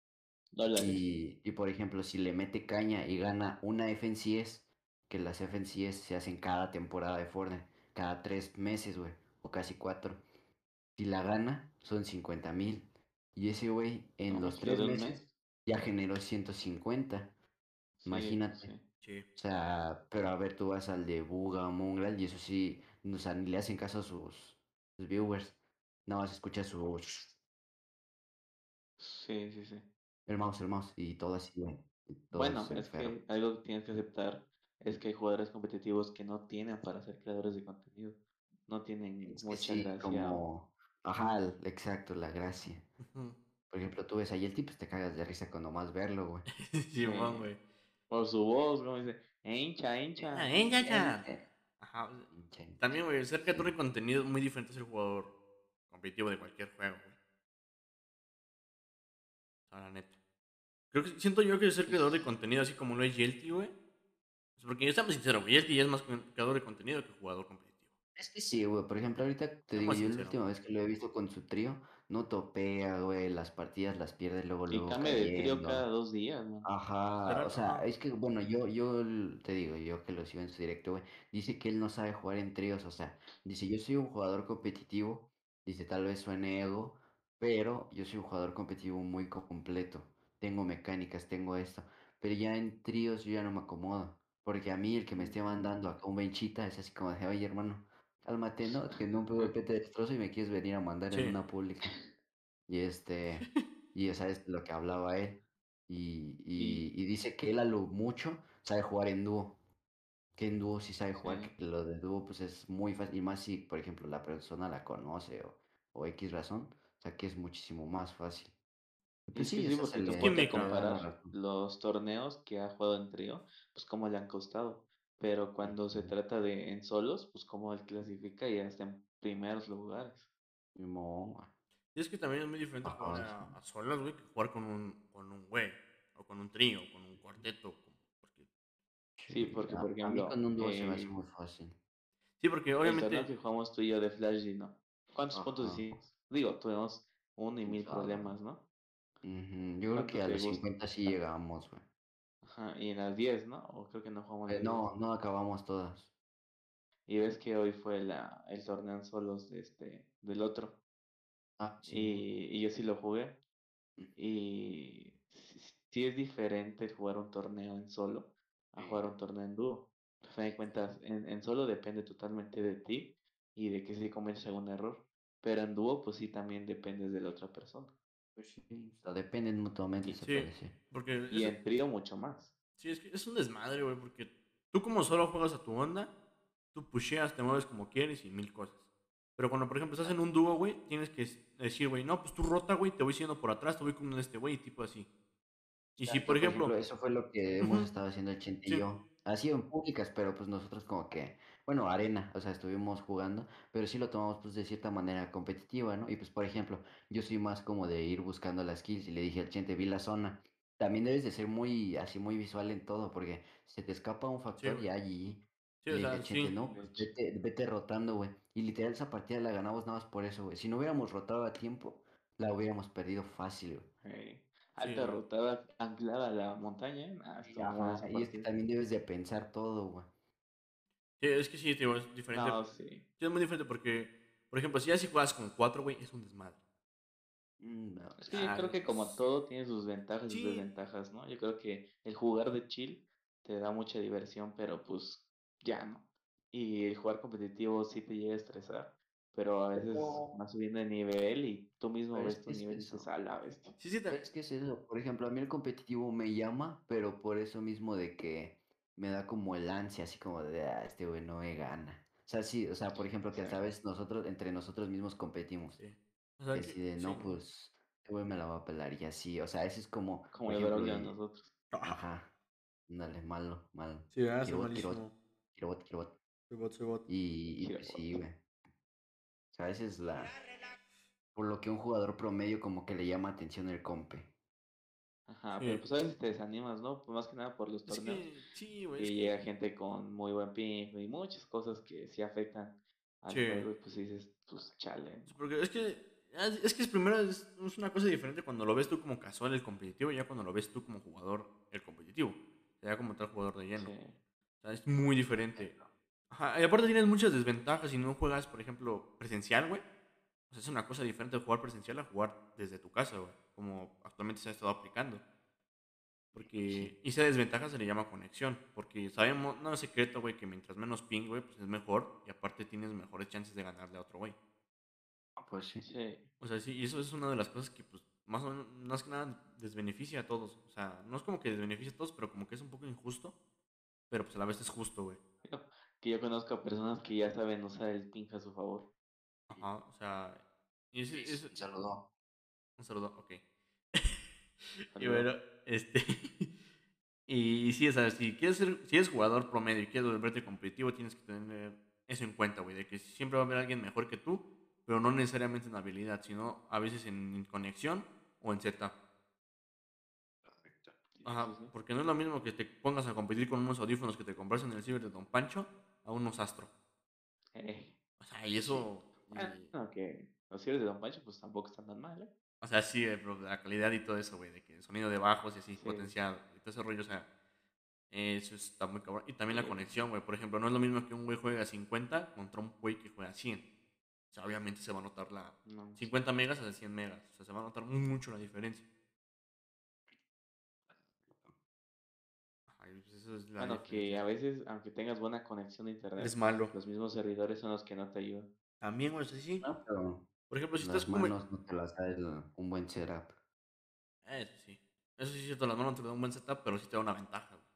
Dólares. Y, y por ejemplo, si le mete caña y gana una FNCS, que las FNCS se hacen cada temporada de Fortnite, cada tres meses, güey, o casi cuatro. Si la gana, son 50 mil. Y ese güey en No, los pues, tres meses mes. ya generó 150. Sí, pues, imagínate. sí. Sí. O sea, pero a ver, tú vas al de Buga o Mongrel y eso sí, o sea, ni le hacen caso a sus, sus viewers. Nada más escucha su Sí, sí, sí. el mouse, el mouse y todo así, güey. y todo Bueno, es que algo que tienes que aceptar es que hay jugadores competitivos que no tienen para ser creadores de contenido. No tienen Es que mucha sí, gracia. como, ajá, el- exacto, la gracia. Por ejemplo, tú ves ahí el tipo, te cagas de risa con nomás verlo, güey. Sí, man, güey. O su voz, como dice, "Eh, hincha, hincha. Ah. Eh, Ajá. hincha, hincha. También, güey, ser creador de contenido es muy diferente a ser jugador competitivo de cualquier juego, güey. O sea, la neta. Creo que siento yo que ser creador de contenido así como lo es Yelty, güey. Porque estamos sinceros, güey. Yelty ya es más creador de contenido que jugador competitivo. Es que sí, güey. Por ejemplo, ahorita te digo, yo la última vez que lo he visto con su trío, no topea, güey, las partidas las pierde luego, Y luego cambia de trío cada dos días, man. Ajá, o sea, es que, bueno, yo, yo te digo, yo que lo sigo en su directo, güey, dice que él no sabe jugar en tríos, o sea, dice, yo soy un jugador competitivo, dice, tal vez suene ego, pero yo soy un jugador competitivo muy completo, tengo mecánicas, tengo esto, pero ya en tríos yo ya no me acomodo, porque a mí el que me esté mandando acá un benchita es así como de, oye, hermano, cálmate, ¿no? Que en un PvP te destrozo y me quieres venir a mandar en una pública. Y este, y o sea, es lo que hablaba él. Y, Y y, y dice que él a lo mucho sabe jugar en dúo. Que en dúo sí sabe jugar, sí. que lo de dúo pues es muy fácil. Y más si, por ejemplo, la persona la conoce o, o X razón. O sea, que es muchísimo más fácil. Y Pues es que sí, sí, porque tú la comparar los torneos que ha jugado en trío, pues cómo le han costado. Pero cuando se trata de en solos, pues cómo él clasifica y hasta en primeros lugares. Y es que también es muy diferente Ajá, jugar sí. a, a solas, güey, que jugar con un, con un güey, o con un trío, o con un cuarteto. porque- Sí, porque a, por a mí ejemplo, con un dúo se me hace el, muy fácil. Sí, porque el obviamente. que jugamos tú y yo de Flash ¿no? ¿Cuántos puntos Ajá. hicimos? Digo, tuvimos uno y mil problemas, ¿no? Yo creo ¿Cuánto que a los gusta? 50 sí llegamos, güey. Ajá, y en las 10, ¿no? O creo que no jugamos Eh, las 10. no, no acabamos todas. Y ves que hoy fue la, el torneo en solos de este, del otro. Ah, sí. Y, y yo sí lo jugué. Y sí, es diferente jugar un torneo en solo a jugar un torneo en dúo. A fin de cuentas, en, en solo depende totalmente de ti y de que si cometes algún error. Pero en dúo, pues sí también dependes de la otra persona. Pues sí, o sea, dependen mutuamente, Y- se Sí, decir. porque. Y es- en trío mucho más. Sí, es que es un desmadre, güey, porque tú como solo juegas a tu onda, tú pusheas, te mueves como quieres y mil cosas. Pero cuando, por ejemplo, estás en un dúo, güey, tienes que decir, güey, no, pues tú rota, güey, te voy siguiendo por atrás, te voy con este güey, tipo así. Y si, Exacto, por ejemplo, eso fue lo que hemos estado haciendo el Chente y Sí. yo. Ha sido en públicas, pero pues nosotros como que, bueno, arena, o sea, estuvimos jugando, pero sí lo tomamos pues de cierta manera competitiva, ¿no? Y pues, por ejemplo, yo soy más como de ir buscando las kills y le dije al Chente, vi la zona. También debes de ser muy, así, muy visual en todo, porque se te escapa un factor güey. y allí. sí, o sea, al Chente, sí. no, pues vete, vete rotando, güey. Y literal esa partida la ganamos nada más por eso, güey. Si no hubiéramos rotado a tiempo, la hubiéramos perdido fácil, güey. Sí, alta güey. rotada anclada a la montaña. ¿eh? Ah, Y, ajá, es que también debes de pensar todo, güey. Es que sí, tío, es diferente. No, sí. Sí, es muy diferente porque, por ejemplo, si ya si juegas con cuatro, güey, es un desmadre. Mm, no, Es que yo creo que como todo tiene sus ventajas y sus desventajas, ¿no? Yo creo que el jugar de chill te da mucha diversión, pero pues ya no. Y el jugar competitivo sí te llega a estresar, pero a veces Pero- vas subiendo de nivel y tú mismo Pero es ves tu es nivel y eso. dices, a la bestia. Sí, sí, ta- Es que es eso. Por ejemplo, a mí el competitivo me llama, pero por eso mismo de que me da como el ansia, así como de, ah, este güey no me gana. O sea, sí, o sea, por ejemplo, que hasta veces nosotros, entre nosotros mismos competimos. sí. O sea, que- de, no, sí. pues, este güey me la va a pelar y así. O sea, ese es como, Como el ejemplo, a nosotros. Ajá. Dale, malo, malo. Sí, bot, malísimo. quiero bot, quiero bot. Soy bot, soy bot. Y, y pues sí, güey. O sea, esa es la... Por lo que un jugador promedio como que le llama atención el compe. Ajá, Sí. pero pues a veces te desanimas, ¿no? Pues más que nada por los torneos. sí, güey. Y que- llega gente con muy buen ping y muchas cosas que sí afectan al Sí. juego y pues dices, pues chale. Porque es que, es es que es primero es, es una cosa diferente cuando lo ves tú como casual el competitivo y ya cuando lo ves tú como jugador el competitivo. Ya como tal jugador de lleno. Sí. O sea, es muy diferente. Ajá, y aparte tienes muchas desventajas si no juegas, por ejemplo, presencial, güey. O sea, es una cosa diferente de jugar presencial a jugar desde tu casa, güey. Como actualmente se ha estado aplicando. Porque, y esa desventaja se le llama conexión. Porque sabemos, no es secreto, güey, que mientras menos ping, güey, pues es mejor. Y aparte tienes mejores chances de ganarle a otro, güey. Pues sí. Sí. O sea, sí, y eso es una de las cosas que, pues, más o menos, más que nada, desbeneficia a todos. O sea, no es como que desbeneficia a todos, pero como que es un poco injusto. Pero pues a la vez es justo, güey. Que yo conozco a personas que ya saben usar el ping a su favor. Ajá, o sea. Y ese, ese- Un saludo. Un saludo, ok. y bueno, este. y sí, o sea, si quieres ser, si eres jugador promedio y quieres volverte competitivo, tienes que tener eso en cuenta, güey. De que siempre va a haber alguien mejor que tú, pero no necesariamente en habilidad, sino a veces en conexión o en setup. Ajá, porque no es lo mismo que te pongas a competir con unos audífonos que te compras en el ciber de Don Pancho a unos Astro. Eh, O sea, y eso. y- que Los cierres de Don Pancho, pues tampoco están tan mal, ¿eh? O sea, sí, eh, pero la calidad y todo eso, güey, de que el sonido de bajos y así, Sí. potenciado, y todo ese rollo, o sea, eso está muy cabrón. Y también la Sí. conexión, güey, por ejemplo, no es lo mismo que un güey juega a 50 contra un güey que juega a 100. O sea, obviamente se va a notar la No. 50 megas a 100 megas, o sea, se va a notar muy mucho la diferencia. Pues es Bueno, que a veces, aunque tengas buena conexión de internet, Es malo. los mismos servidores son los que no te ayudan. También, güey, sea, sí. No, pero Por ejemplo, si las estás manos no te las da el- un buen setup. Eso sí. Eso sí es cierto, las manos no te da un buen setup, pero sí te da una ventaja, güey.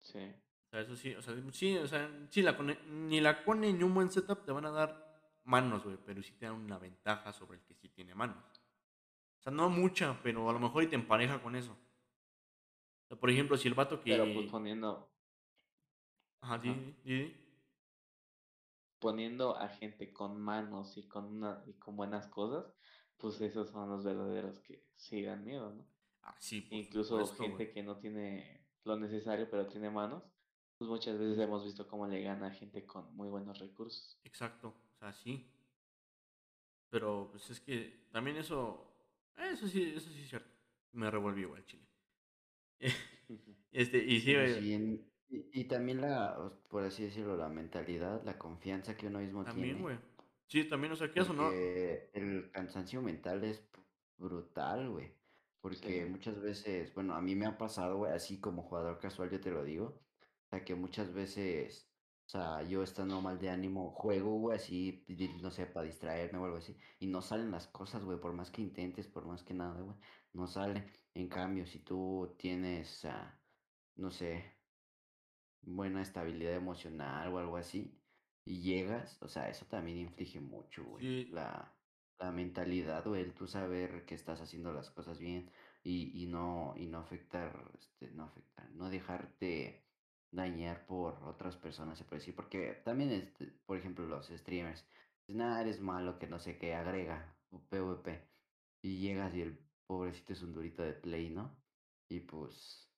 Sí. O sea, eso sí, o sea, sí, o sea, sí, la cone- ni la cone ni un buen setup te van a dar manos, güey, pero sí te dan una ventaja sobre el que sí tiene manos. O sea, no mucha, pero a lo mejor y te empareja con eso. O sea, por ejemplo, si el vato que... Pero pues poniendo, Ajá, di, di. Poniendo a gente con manos y con una, y con buenas cosas, pues esos son los verdaderos que sí dan miedo, ¿no? Ah, sí, por Incluso supuesto, gente que no tiene lo necesario pero tiene manos, pues muchas veces hemos visto cómo le gana a gente con muy buenos recursos. Exacto, o sea, sí. Pero, pues es que también eso... Eso sí, eso sí es cierto. Me revolvió, el chile. Este, y sí, güey, sí, en- y, y también la, por así decirlo, la mentalidad, la confianza que uno mismo también, tiene. güey. Sí, también, o sea, que eso no... Porque el cansancio mental es brutal, güey. Porque Sí. muchas veces, bueno, a mí me ha pasado, güey, así como jugador casual, yo te lo digo. O sea, que muchas veces, o sea, yo estando mal de ánimo, juego, güey, así, di- no sé, para distraerme o algo así. Y no salen las cosas, güey, por más que intentes, por más que nada, güey, no sale. En cambio, si tú tienes, ah, no sé, buena estabilidad emocional o algo así, y llegas, o sea, eso también inflige mucho, güey. Sí. La, la mentalidad, güey, el tú saber que estás haciendo las cosas bien y, y no, y no afectar, este, no afectar, no dejarte dañar por otras personas, se puede decir, porque también, este, por ejemplo, los streamers, nada, eres malo, que no sé qué, agrega, PvP, y llegas y el pobrecito es un durito de play, ¿no? Y pues...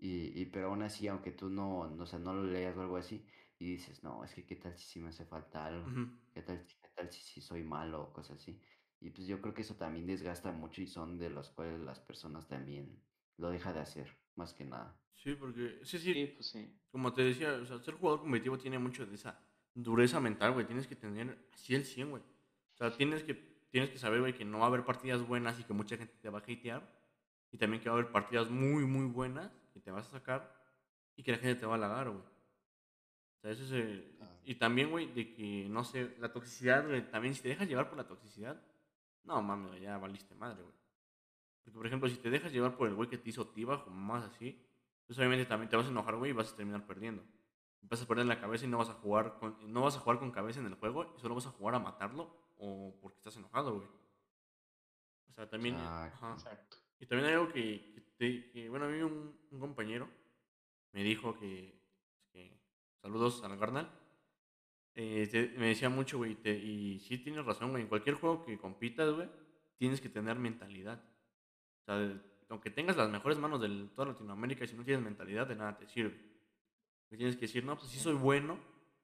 Y, y pero aún así, aunque tú no, no, o sea, no lo leas o algo así, y dices, no, es que qué tal si sí me hace falta algo, Ujú. qué tal, qué tal si sí soy malo o cosas así. Y pues yo creo que eso también desgasta mucho y son de los cuales las personas también lo deja de hacer, más que nada. Sí, porque, sí, Sí, sí, pues sí. como te decía, o sea, ser jugador competitivo tiene mucho de esa dureza mental, güey. Tienes que tener así el 100, güey. O sea, tienes que, tienes que saber, güey, que no va a haber partidas buenas y que mucha gente te va a hatear. Y también que va a haber partidas muy, muy buenas que te vas a sacar y que la gente te va a halagar, güey. O sea, eso es el... Ah. Y también, güey, de que, no sé, la toxicidad, güey, también si te dejas llevar por la toxicidad, no mames, ya valiste madre, güey. Porque, por ejemplo, si te dejas llevar por el güey que te hizo tiba, como más así, pues obviamente también te vas a enojar, güey, y vas a terminar perdiendo. Vas a perder la cabeza y no vas a jugar con, no vas a jugar con cabeza en el juego y solo vas a jugar a matarlo o porque estás enojado, güey. O sea, también... Exacto. ajá. Exacto. Y también hay algo que, que te- que, bueno, a mí un, un compañero me dijo que, que- saludos al carnal, eh, te- me decía mucho, güey, y sí tienes razón, güey, en cualquier juego que compitas, güey, tienes que tener mentalidad. O sea, de- aunque tengas las mejores manos de toda Latinoamérica, si no tienes mentalidad, de nada te sirve. Tienes que decir, no, pues sí soy bueno,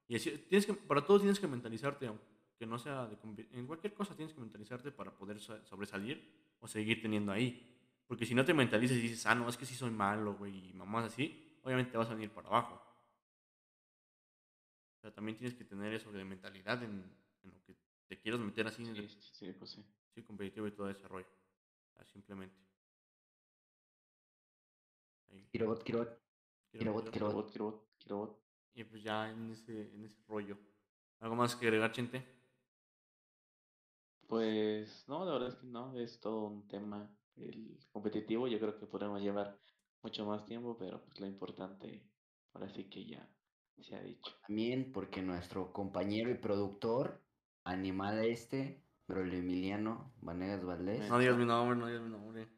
y así, tienes que, para todo tienes que mentalizarte, aunque no sea de, en cualquier cosa tienes que mentalizarte para poder so- sobresalir o seguir teniendo ahí. Porque si no te mentalizas y dices, ah, no, es que sí soy malo, güey, y mamás así, obviamente te vas a venir para abajo. O sea, también tienes que tener eso de mentalidad en, en lo que te quieras meter así, en Sí, el- sí, sí, pues sí. sí, competitivo y todo ese rollo. O sea, simplemente. Ahí, Kirobot, Kirobot, quiero Kirobot, Kirobot. Kirobot, Kirobot. Y pues ya en ese, en ese rollo. ¿Algo más que agregar, Chente? Pues no, la verdad es que no, es todo un tema el competitivo. Yo creo que podemos llevar mucho más tiempo, pero pues lo importante ahora sí que ya se ha dicho. También porque nuestro compañero y productor, animal este, Brolio Emiliano Vanegas Valdés, No digas mi nombre, no digas mi nombre.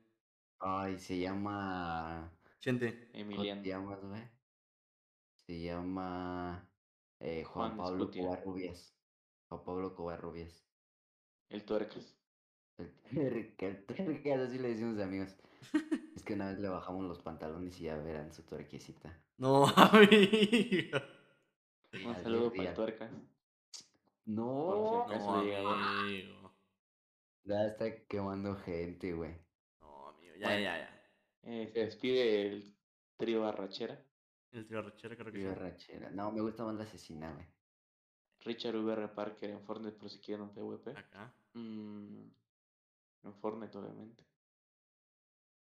ay, se llama Chente. ¿Cómo te Emiliano, llamas, güey? Se llama eh, Juan Juan Pablo. Covarrubias. Juan Pablo Covarrubias. el tuercas. El tuerca, el tuerca, así le decimos amigos. Es que una vez le bajamos los pantalones y ya verán su tuerquecita. No, amigo. Un saludo para el tuercas. No, amigo. ya está quemando gente, güey. No, amigo. Ya, Bueno. ya, ya. Eh, se despide el trío arrachera. El tío Rachera creo que sí. No, me gusta más la asesina, güey. Richard VR Parker en Fortnite, por si quieren un PvP. Acá. Mm, en Fortnite, obviamente.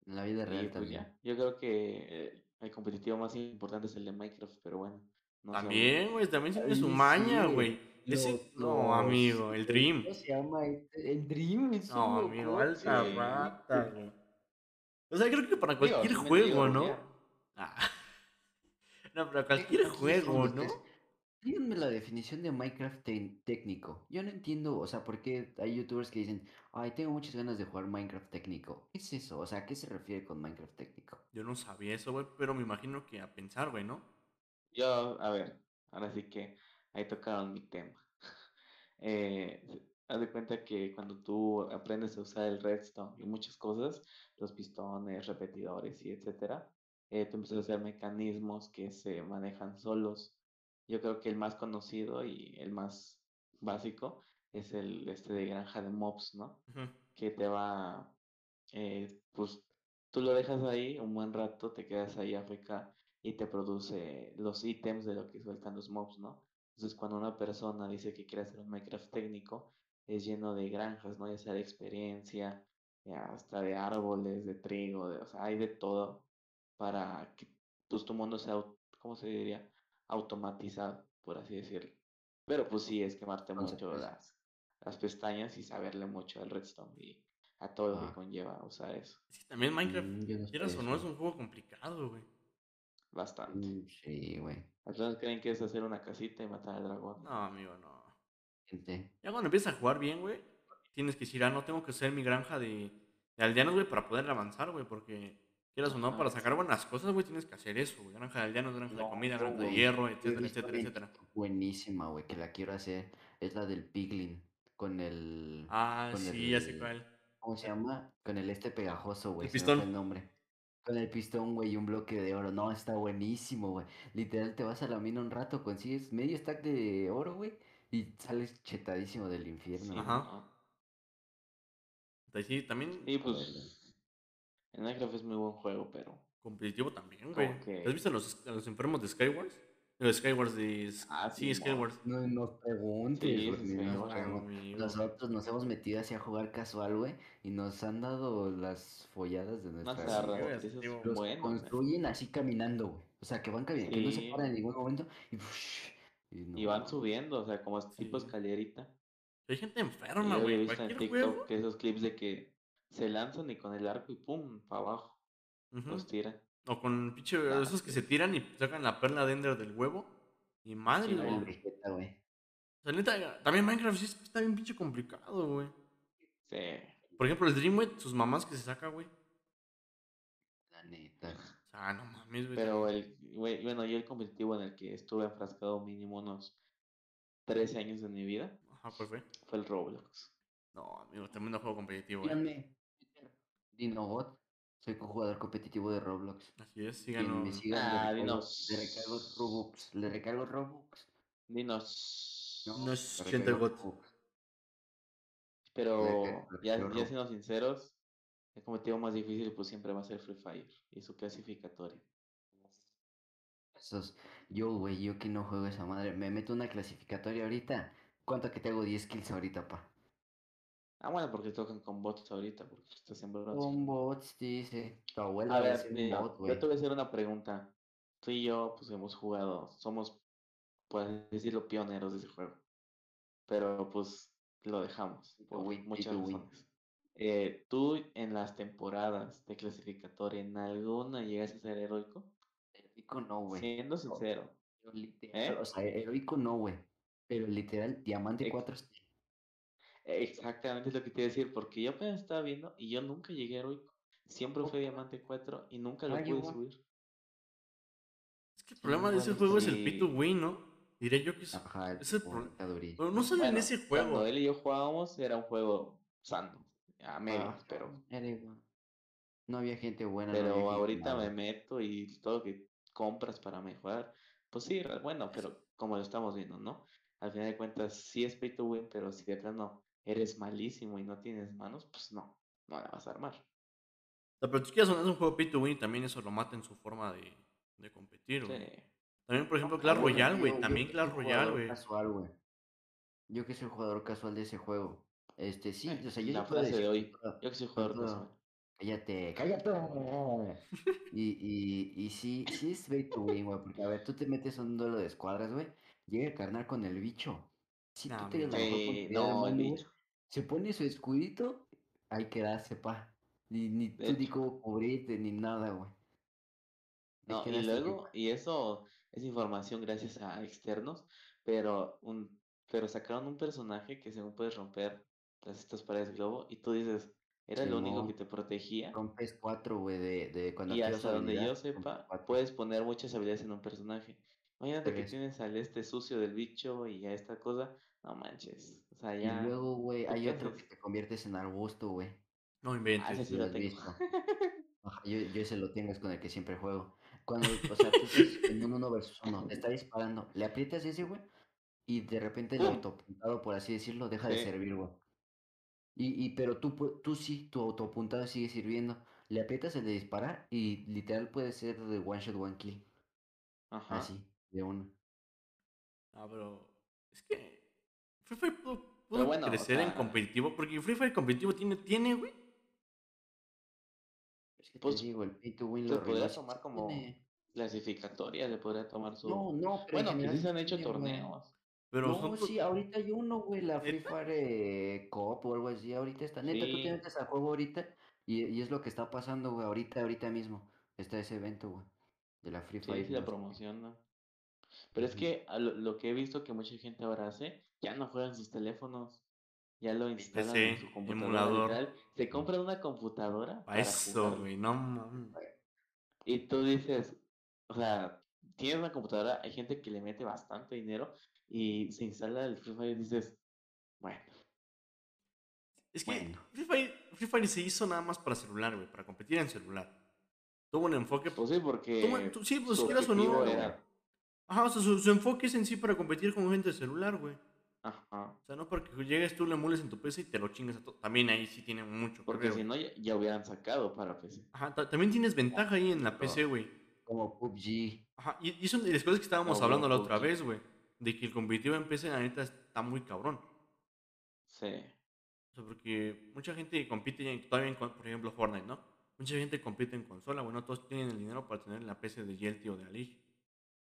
En la vida real Y pues también. ya, yo creo que eh, el competitivo más importante es el de Minecraft, pero bueno. no También, güey. También tiene su maña, sí, güey. Ese. No, los- amigo. El Dream. ¿Cómo se llama? El Dream es No, un amigo. Alta rata, güey. O sea, creo que para cualquier juego, digo, ¿no? Ah. No, pero cualquier juego, ¿no? Díganme la definición de Minecraft te- técnico. Yo no entiendo, o sea, por qué hay youtubers que dicen, ay, tengo muchas ganas de jugar Minecraft técnico. ¿Qué es eso? O sea, ¿a qué se refiere con Minecraft técnico? Yo no sabía eso, güey. Pero me imagino que a pensar, güey, ¿no? Yo, a ver, ahora sí que ahí tocaron mi tema. Eh, haz de cuenta que cuando tú aprendes a usar el redstone y muchas cosas, los pistones, repetidores y etcétera, eh, tú empiezas a hacer mecanismos que se manejan solos. Yo creo que el más conocido y el más básico es el este de granja de mobs, ¿no? Que te va, eh, pues tú lo dejas ahí un buen rato, te quedas ahí AFK y te produce los ítems de lo que sueltan los mobs, ¿no? Entonces cuando una persona dice que quiere hacer un Minecraft técnico, es lleno de granjas, ¿no? Ya sea de experiencia, ya hasta de árboles, de trigo, de, o sea, hay de todo para que pues, tu mundo sea, ¿cómo se diría? Automatizado, por así decirlo. Pero pues sí, es quemarte Entonces, mucho las, las pestañas y saberle mucho al redstone y a todo lo que conlleva usar eso. Es que también Minecraft, Mm, no quieras o no, es un juego complicado, güey. Bastante. Mm, Sí, güey. Algunos creen que es hacer una casita y matar al dragón. No, amigo, no. Gente. Ya cuando empiezas a jugar bien, güey, tienes que decir, ah, no tengo que hacer mi granja de, de aldeanos, güey, para poder avanzar, güey, porque quieras o no, para sacar buenas cosas, güey, tienes que hacer eso, güey. Granja de aldeanos, granja de No, comida, no, granja de hierro, etcétera, etcétera, etcétera. Buenísima, güey, que la quiero hacer. Es la del Piglin. Con el. Ah, con sí, ya sé el- cuál. ¿Cómo se llama? Con el este pegajoso, güey. El pistón. el nombre. Con el pistón, güey, y un bloque de oro. No, está buenísimo, güey. Literal, te vas a la mina un rato, consigues medio stack de oro, güey, y sales chetadísimo del infierno. Sí, güey. Ajá. sí, también Y pues en Minecraft es muy buen juego, pero competitivo también, güey. ¿Has visto a los, a los enfermos de Skywars? De los Skywars de... Ah, sí, sí, Skywars. No nos preguntes, Sí, no. Nosotros nos hemos metido así a jugar casual, güey, y nos han dado las folladas de unas nuestra Sí, zarras, güey, esos tío. Los buenos. eh. construyen así caminando, güey. O sea, que van caminando, que no se paran en ningún momento y, y no Y van subiendo, o sea, como tipo Sí. escalerita. Hay gente enferma, yo güey. he visto en TikTok juego. que esos clips de que se lanzan y con el arco y pum, para abajo, los tiran. O con pinche Ah, esos que se tiran y sacan la perla de Ender del huevo. Y madre, Sí, güey. No. O sea, neta, también Minecraft sí está bien pinche complicado, güey. Sí. Por ejemplo, el Dream, güey, sus mamás que se saca, güey. La neta. O sea, no mames, güey. Pero el, güey, bueno, yo el competitivo en el que estuve enfrascado mínimo unos 13 años de mi vida Ajá, ¿cuál fue? fue el Roblox. No, amigo, también no juego competitivo, güey. Dinobot, soy jugador competitivo de Roblox. Así es, síganos. me siga, Ah, le recargo, dinos. le recargo Robux. Le recargo Robux. Dinos. No, No gente got. Robux. Pero recargo ya, ya Robux. siendo sinceros, el competitivo más difícil pues siempre va a ser Free Fire y su clasificatoria. Esos, yo, güey, yo que no juego esa madre, me meto una clasificatoria ahorita. ¿Cuánto que te hago 10 kills ahorita, pa? Ah, bueno, porque tocan con bots ahorita, porque estás en. Con bots, dice. Tu abuela A ver, mira, bot, yo te voy a hacer una pregunta. Tú y yo, pues hemos jugado, somos, así decirlo, pioneros de ese juego. Pero pues lo dejamos por win, muchas razones. Eh, ¿Tú en las temporadas de clasificatoria, en alguna llegas a ser heroico? Heroico no, güey. Siendo sincero. Literal, ¿Eh? o sea, heroico no, güey. Pero literal, diamante Ex- 4 Exactamente es lo que te iba a decir, porque yo apenas estaba viendo y yo nunca llegué a heroico. Siempre fue diamante 4 y nunca lo Ah, pude igual. subir. Es que el problema de ese juego es el pay to win, ¿no? Diré yo que es, Ajá, el es el problema. Pero no solo en ese juego. Cuando él y yo jugábamos era un juego sano, a medias, Ajá, pero, era igual. No había gente buena, no pero gente ahorita me meto y todo lo que compras para mejorar, pues sí, bueno, pero como lo estamos viendo, ¿no? al final de cuentas sí es pay to win, pero si de plano eres malísimo y no tienes manos, pues no, no la vas a armar. Sea, pero sonar un juego pay to win y también eso lo mata en su forma de, de competir, güey. Sí. También, por ejemplo, Ah, Clash Royale, güey. También Clash Royale, güey. Casual, güey. Yo que soy jugador casual de ese juego. Este, sí, Eh, o sea, yo la frase de decir hoy, toda- yo que soy jugador toda- casual. Cállate, cállate. Y, y, y sí, sí es pay to win, güey. Porque, a ver, tú te metes en un duelo de escuadras, güey. Llega el carnal con el bicho. Si No, tú tienes la mejor Sí, no, el bicho. Se pone su escudito, hay que darse, pa. Ni, ni tú ni hecho. cómo cubrirte, ni nada, güey. No, y luego, y eso es información gracias a externos, pero un, pero sacaron un personaje que según puedes romper las estas paredes de globo, y tú dices, era lo único que te protegía, Rompes cuatro, güey, de, de cuando y hasta donde yo sepa, puedes poner muchas habilidades en un personaje. Imagínate que tienes al este sucio del bicho y a esta cosa, no manches, o sea, Y ya, luego, güey, ¿tú hay qué otro haces? que te conviertes en arbusto, güey. No Ah, ese inventes. sí Si lo lo has tengo. visto. Ajá, yo, yo ese lo tengo, es con el que siempre juego. Cuando, o sea, tú estás en un uno versus uno, te está disparando, le aprietas ese, güey, y de repente el ¡Pum! autoapuntado, por así decirlo, deja de servir, güey. Y, y, pero tú, tú sí, tu autoapuntado sigue sirviendo. Le aprietas el de disparar y literal puede ser de one shot, one kill. Ajá. Así, de uno. No, pero. Es que. Free Fire pudo, o crecer en competitivo. Porque Free Fire competitivo tiene, tiene, güey. Es que Pues, te digo, el pay to win lo podría tomar como tiene- clasificatoria, le podría tomar su... No, no, pero en Bueno, que sí se han hecho torneos. Pero No, son. sí, ahorita hay uno, güey, la Free. Fire eh, Coop o algo así, ahorita está, neta, tú Sí. metes al juego ahorita y, y es lo que está pasando, güey, ahorita, ahorita mismo, está ese evento, güey, de la Free Sí, Fire. sí la no qué. promociona. Pero es que a lo, lo que he visto que mucha gente ahora hace, ya no juegan sus teléfonos. Ya lo instalan en su computadora. emulador. literal. Se compran una computadora Pa' para eso, güey. No mames. Y tú dices, o sea, tienes una computadora, hay gente que le mete bastante dinero y se instala el Free Fire y dices, bueno, Es que Bueno. Free, Fire, Free Fire se hizo nada más para celular, güey. Para competir en celular. Tuvo un enfoque. pues sí, porque sí, pues, quieras o no, era, Ajá, o sea, su, su enfoque es en sí para competir con gente de celular, güey. ajá, O sea, no porque llegues tú, le emules en tu PC y te lo chingas a todo. También ahí sí tiene mucho que porque si no ya, ya hubieran sacado para PC. Ajá, ta- también tienes ventaja ahí en la. PC, güey. Como PUBG, Ajá, y, y son de las cosas que estábamos hablando la bueno, otra vez, güey. De que el competitivo en PC, la neta, está muy cabrón. Sí. O sea, porque mucha gente compite en- todavía, en, por ejemplo, Fortnite, ¿no? Mucha gente compite en consola, güey. No todos tienen el dinero para tener la PC de Yelty o de Ali.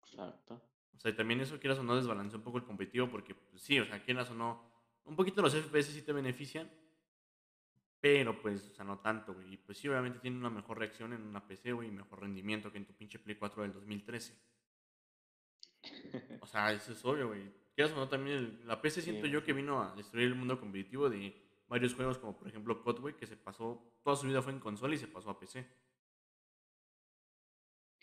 Exacto. O sea, y también eso quieras o no desbalancea un poco el competitivo porque, pues, sí, o sea, quieras o no, un poquito los FPS sí te benefician, pero pues, o sea, no tanto, güey. Y pues sí, obviamente tiene una mejor reacción en una PC, güey, y mejor rendimiento que en tu pinche Play 4 del 2013. O sea, eso es obvio, güey. Quieras o no, también el- la PC siento yo que vino a destruir el mundo competitivo de varios juegos como por ejemplo COD, güey, que se pasó, toda su vida fue en consola y se pasó a PC.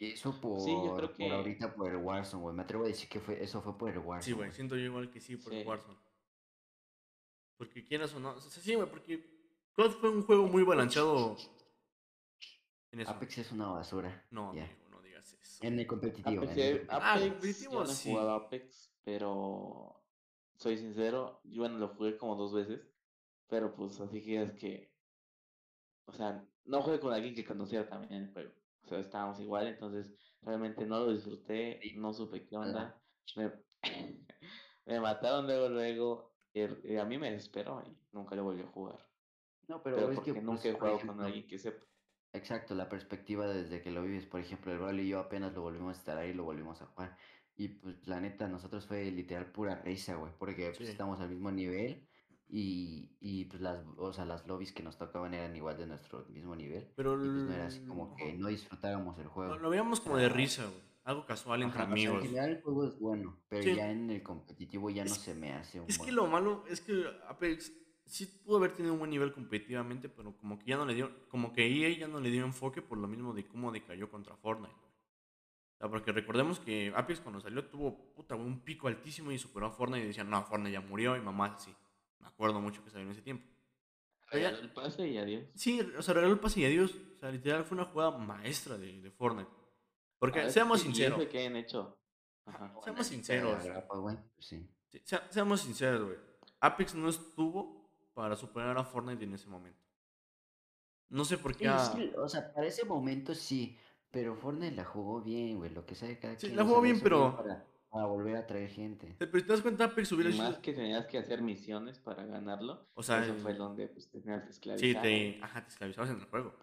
Eso por, Sí, yo creo por que- ahorita por el Warzone, güey, me atrevo a decir que fue, eso fue por el Warzone, Sí, güey, siento yo igual que sí por el Sí. Warzone. Porque quieras o no, o sea, sí, güey, porque COD fue un juego muy balanceado en eso. Apex es una basura, No, ya. amigo, no digas eso. En el competitivo, Apex, en el eh. Ah, Apex, competitivo, yo no he sí. jugado Apex, pero soy sincero, yo bueno, lo jugué como dos veces, pero pues así que es que, o sea, no jugué con alguien que conociera también el juego, o sea, estábamos igual, entonces realmente no lo disfruté, no supe qué onda, me, me mataron luego, luego, y, y a mí me desesperó y nunca lo volví a jugar, No, pero, pero, es porque que, nunca pues, he jugado con alguien que sepa. Exacto, la perspectiva desde que lo vives, por ejemplo, el Brawl y yo apenas lo volvimos a estar ahí, lo volvimos a jugar. Y pues la neta, nosotros fue literal pura risa, güey, porque pues, Sí. estamos al mismo nivel y, y pues las, o sea, las lobbies que nos tocaban eran igual de nuestro mismo nivel. Pero Y pues no era así como que no disfrutáramos el juego. Lo, lo veíamos como de risa, güey. Algo casual entre Ajá, o sea, amigos. en general el juego es bueno, pero Sí. ya en el competitivo ya no se me hace un Es que lo malo es que Apex sí pudo haber tenido un buen nivel competitivamente, pero como que ya no le dio, como que EA ya no le dio enfoque por lo mismo de cómo decayó contra Fortnite. güey. O sea, porque recordemos que Apex cuando salió tuvo puta, un pico altísimo y superó a Fortnite y decían, no, Fortnite ya murió y mamá sí. Me acuerdo mucho que salió en ese tiempo. Regaló el pase y adiós. Sí, o sea, regaló el pase y adiós. O sea, literal fue una jugada maestra de, de Fortnite. Porque, Ah, seamos sinceros, que hayan hecho. Ajá. seamos sinceros. Pues sí. Sí, sea- seamos sinceros, güey. Apex no estuvo para superar a Fortnite en ese momento. No sé por qué. Sí, a- sí, o sea, para ese momento sí, pero Fortnite la jugó bien, güey, lo que sabe cada Sí, quien. la jugó bien, pero- Para, para volver a traer gente. Pero te das cuenta, Apex hubiera sido. más que tenías que hacer misiones para ganarlo. O sea, eso fue donde pues, te tenías que Sí, esclavizar. te, ajá, te esclavizabas en el juego.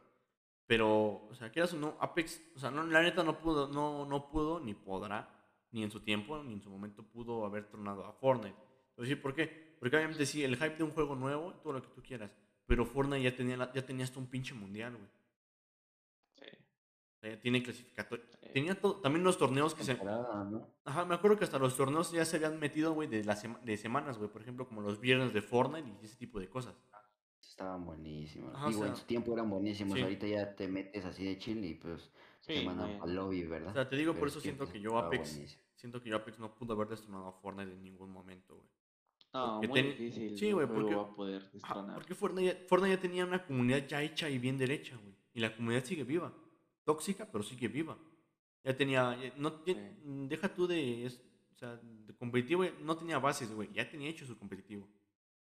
Pero, o sea, quieras o no, Apex, o sea, no, la neta no pudo, no, no pudo, ni podrá, ni en su tiempo, ni en su momento pudo haber tronado a Fortnite. Pero sí, ¿por qué? Porque obviamente sí, el hype de un juego nuevo, todo lo que tú quieras. Pero Fortnite ya tenía, la- ya tenía hasta un pinche mundial, güey. Ya tiene clasificatorio. sí. Tenía todo, también los torneos que se... Ajá, me acuerdo que hasta los torneos ya se habían metido, güey, de, las sema- de semanas, güey. Por ejemplo, como los viernes de Fortnite y ese tipo de cosas. Estaban buenísimos. Ajá, o Digo, en su tiempo eran buenísimos. sí. Ahorita ya te metes así de chill y pues te Sí, mandan no, al lobby, ¿verdad? O sea, te digo, por eso es siento pues, que yo Apex, buenísimo. siento que yo Apex no pudo haber destronado a Fortnite en ningún momento, güey. No, porque muy ten- difícil. sí, güey, porque- va a poder destronar. porque Fortnite, ya- Fortnite ya tenía una comunidad ya hecha y bien derecha, güey. Y la comunidad sigue viva. Tóxica, pero sigue viva. Ya tenía, ya- no, ya- Sí. mm, deja tú de, es- o sea, de competitivo, no tenía bases, güey. Ya tenía hecho su competitivo.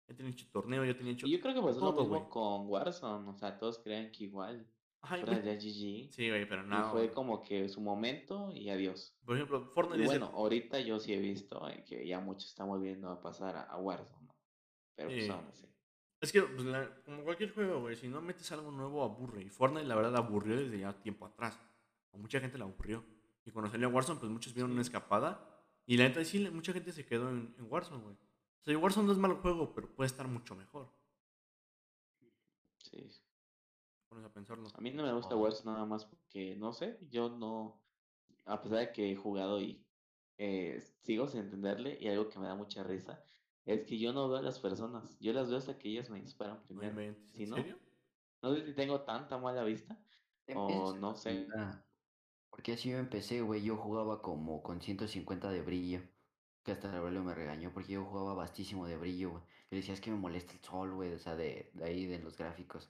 Ya tenía hecho torneo, ya tenía hecho Y yo creo que pasó lo todo, mismo güey. con Warzone. O sea, todos creían que igual. Ajá, y Fuera güey, de GG. Sí, güey, pero Y no. fue como que su momento y adiós. Por ejemplo, Fortnite Y bueno, ahorita yo sí he visto eh, que ya muchos están volviendo a pasar a, a Warzone, ¿no? Pero pues aún así. Es que, pues, la- como cualquier juego, güey, si no metes algo nuevo, aburre. Y Fortnite, la verdad, aburrió desde ya tiempo atrás. A mucha gente la aburrió. Y cuando salió Warzone, pues muchos vieron una escapada. Y la neta, sí, mucha gente se quedó en, en Warzone, güey. O sea, Warzone no es mal juego, pero puede estar mucho mejor. Sí. Pones a pensarlo. A mí no me gusta Oh. Warzone nada más porque, no sé, yo no, a pesar de que he jugado y eh, sigo sin entenderle, y algo que me da mucha risa, es que yo no veo a las personas, yo las veo hasta que ellas me disparan primero. Si ¿En no, serio? no sé si tengo tanta mala vista, o a no sé. Porque así yo empecé, güey. Yo jugaba como con 150 de brillo. Que hasta el abuelo me regañó porque yo jugaba bastísimo de brillo, güey. Yo decía, es que me molesta el sol, güey. O sea, de, de ahí, de los gráficos.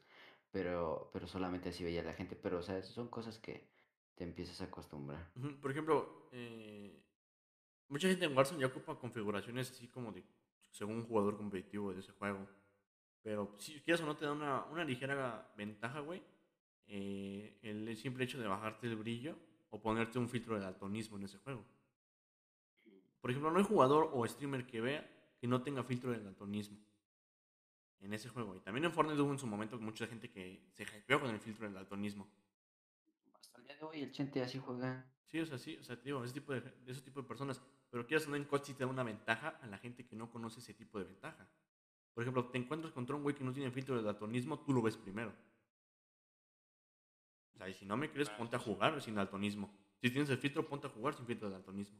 Pero, pero solamente así veía la gente. Pero, o sea, son cosas que te empiezas a acostumbrar. Por ejemplo, eh, mucha gente en Warzone ya ocupa configuraciones así como de según un jugador competitivo de ese juego. Pero si quieres o no te da una, una ligera ventaja, güey. eh, el simple hecho de bajarte el brillo o ponerte un filtro de daltonismo en ese juego. Por ejemplo, no hay jugador o streamer que vea que no tenga filtro de daltonismo en ese juego. Y también en Fortnite hubo en su momento mucha gente que se hypeó con el filtro del daltonismo. Hasta el día de hoy el Chente así juega. Sí, o sea, sí, o sea, te digo, ese tipo de, de ese tipo de personas. Pero quieras no en sí te da una ventaja a la gente que no conoce ese tipo de ventaja. Por ejemplo, te encuentras contra un güey que no tiene filtro de daltonismo, tú lo ves primero. O sea, y si no me crees, ponte a jugar sin daltonismo. Si tienes el filtro, ponte a jugar sin filtro de daltonismo.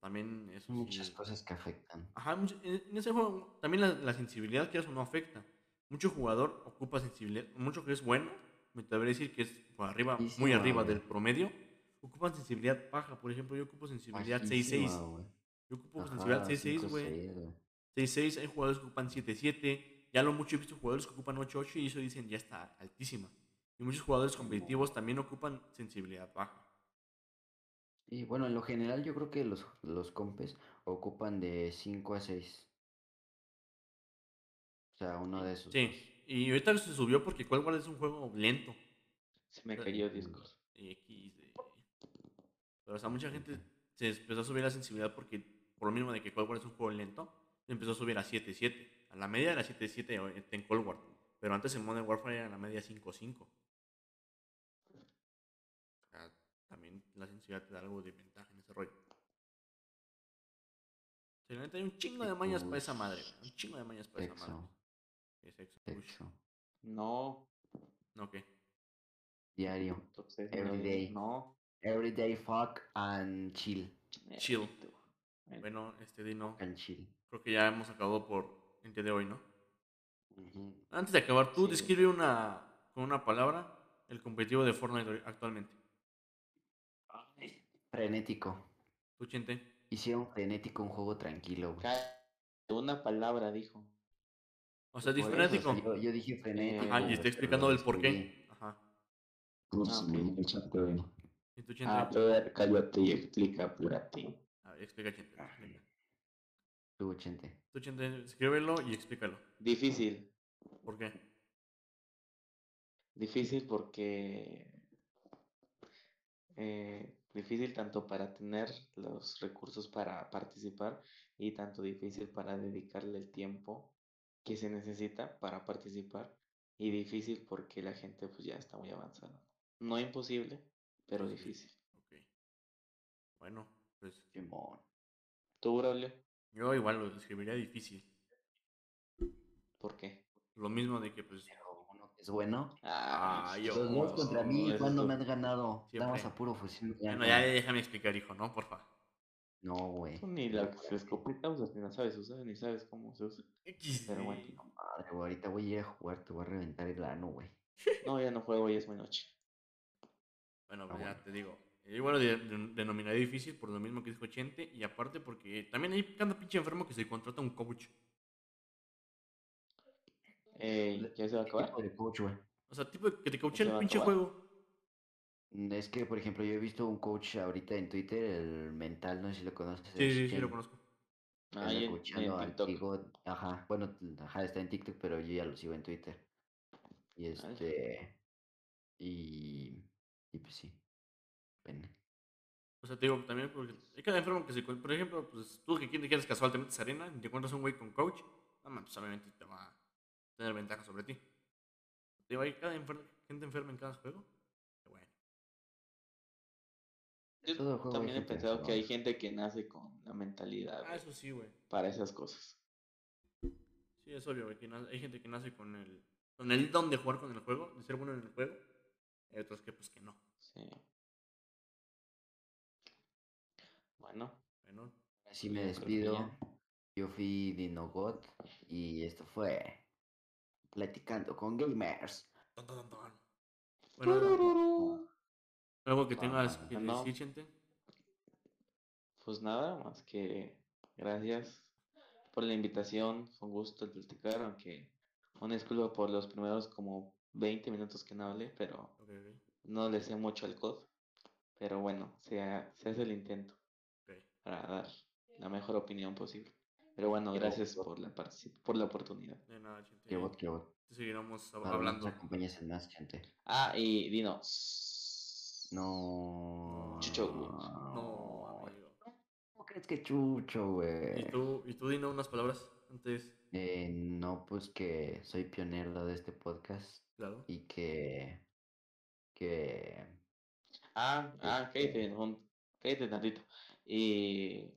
También eso Muchas sí. cosas que afectan. Ajá, en ese juego también la, la sensibilidad, quieras o no, afecta. Mucho jugador ocupa sensibilidad, mucho que es bueno, me atrevería a decir que es por arriba, muy arriba del promedio, ocupan sensibilidad baja. Por ejemplo, yo ocupo sensibilidad 6-6. Bajísima, güey. Yo ocupo Ajá, sensibilidad 6-6, 5, güey. 6, güey. 6-6, hay jugadores que ocupan 7-7. Ya lo mucho he visto jugadores que ocupan 8-8 y eso dicen ya está altísima. Y muchos jugadores competitivos también ocupan sensibilidad baja. Y bueno, en lo general yo creo que los, los compes ocupan de 5 a 6. O sea, uno de esos. Sí, y ahorita se subió porque Cold War es un juego lento. Se me cayó Discord. De... Pero o sea, mucha gente se empezó a subir la sensibilidad porque, por lo mismo de que Cold War es un juego lento, se empezó a subir a 7-7. A la media era 7-7 en Cold War. Pero antes en Modern Warfare era la media 5-5. O sea, también la sensibilidad te da algo de ventaja en ese rollo. O sea, hay un chingo de mañas para esa madre, Un chingo de mañas para esa madre. Uy, sexo. No, No, ¿qué? Diario. entonces Every no, day. no. Everyday fuck and chill. Chill. Bueno, este Dino. And chill. Creo que ya hemos acabado por el día de hoy, ¿no? Antes de acabar, tú describe una, con una palabra el competitivo de Fortnite actualmente. Frenético. ¿Tú, Hicieron frenético un juego tranquilo. Una palabra dijo. O sea, disfrético. Yo, dije eh, frenético. Ajá, y está explicando el por qué. Ajá. Ah, 180. A ver, y explica, apúrate. A ver, explica 80. Tu 80. Tu 80, escríbelo y explícalo. Difícil. ¿Por qué? Difícil porque. Eh, difícil tanto para tener los recursos para participar y tanto difícil para dedicarle el tiempo que se necesita para participar y difícil porque la gente pues ya está muy avanzada. No imposible, pero difícil. Ok. Bueno, pues Simón. ¿Tú, Braulio? yo igual lo escribiría difícil. ¿Por qué? Lo mismo de que, pues, Pero uno que es bueno. Ah, yo- Los dos contra mí, ¿cuándo me han ganado? Estamos a puro fusil. bueno, ya déjame explicar, hijo, ¿no? Porfa. No, güey. Tú ni la escopeta usas, ni la sabes usar, ni sabes cómo se usa. Pero bueno. Madre, güey, ahorita voy a ir a jugar, te voy a reventar el ano, güey. No, ya no juego, ya es muy noche. Bueno, Ah, pues ya bueno. te digo. Yo igual lo de- de- difícil por lo mismo que dijo Chente y aparte porque también hay cada pinche enfermo que se contrata un coach. Ey, ¿ya se va a ¿Qué acabar? tipo de coach, güey? O sea, tipo que te coachea se el pinche juego. Mm, Es que, por ejemplo, yo he visto un coach ahorita en Twitter, el mental, no sé si lo conoces. Sí, sí, sí, lo conozco. Ah, y en, al TikTok. Ajá, bueno, ajá, está en TikTok, pero yo ya lo sigo en Twitter. Y este. Y. Y pues sí. Pene. O sea, te digo, también porque hay cada enfermo que se... Por ejemplo, pues tú que quieres quieres casual te metes arena y te encuentras un güey con coach, no, pues obviamente te va a tener ventaja sobre ti. Te digo, hay cada enfer- gente enferma en cada juego. Qué bueno. Yo todo juego hay también he pensado que hay gente que nace con la mentalidad Ah, eso sí, güey. para esas cosas. Sí, es obvio, güey. hay gente que nace con el, con el don de jugar con el juego, de ser bueno en el juego. Y hay otros que, pues, que no. Sí. Bueno, Bueno, Así Pues me despido. Yo fui Dinogot y esto fue Platicando con Gamers. ton, ton. Bueno, Tururú. algo que tengas que no. decir, gente. pues nada, más que gracias por la invitación. Fue un gusto el platicar, aunque una disculpa por los primeros como 20 minutos que no hablé, pero Ok, ok, no le sé mucho al COD. Pero bueno, se, ha- se hace el intento ok. para dar la mejor opinión posible. Pero bueno, gracias por la, por la oportunidad. De nada, gente. Que bot, que bot. Seguiremos Para hablando. nos acompañes en más gente. Ah, y Dino. No. Chucho, güey. No, amigo. ¿Cómo crees que chucho, güey? ¿Y tú, y tú dino unas palabras antes, Eh, no, pues que soy pionero de este podcast claro. y que. que. Ah, ah, Este- cállate, un- cállate tantito. Y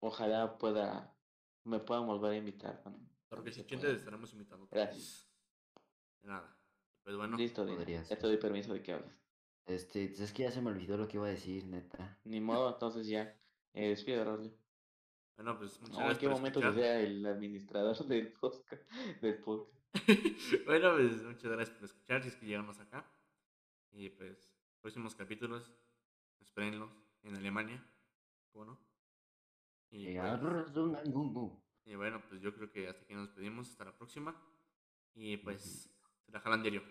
ojalá pueda, me puedan volver a invitar. cuando- Claro que sí, te estaremos invitando. Gracias. De nada. Pues bueno, Listo, ya te doy permiso de que hables. Este, es que ya se me olvidó lo que iba a decir, neta. Ni modo, entonces ya. Eh, despide, Raúl. Bueno, pues muchas No, ¿en gracias qué momento escuchar. sea el administrador del podcast? Del podcast? bueno, pues muchas gracias por escuchar, si es que llegamos acá. Y pues, próximos capítulos, espérenlos en Alemania, ¿cómo no? Y, Eh, pues, y bueno, pues yo creo que hasta aquí nos despedimos, hasta la próxima. Y pues, se la jalan diario.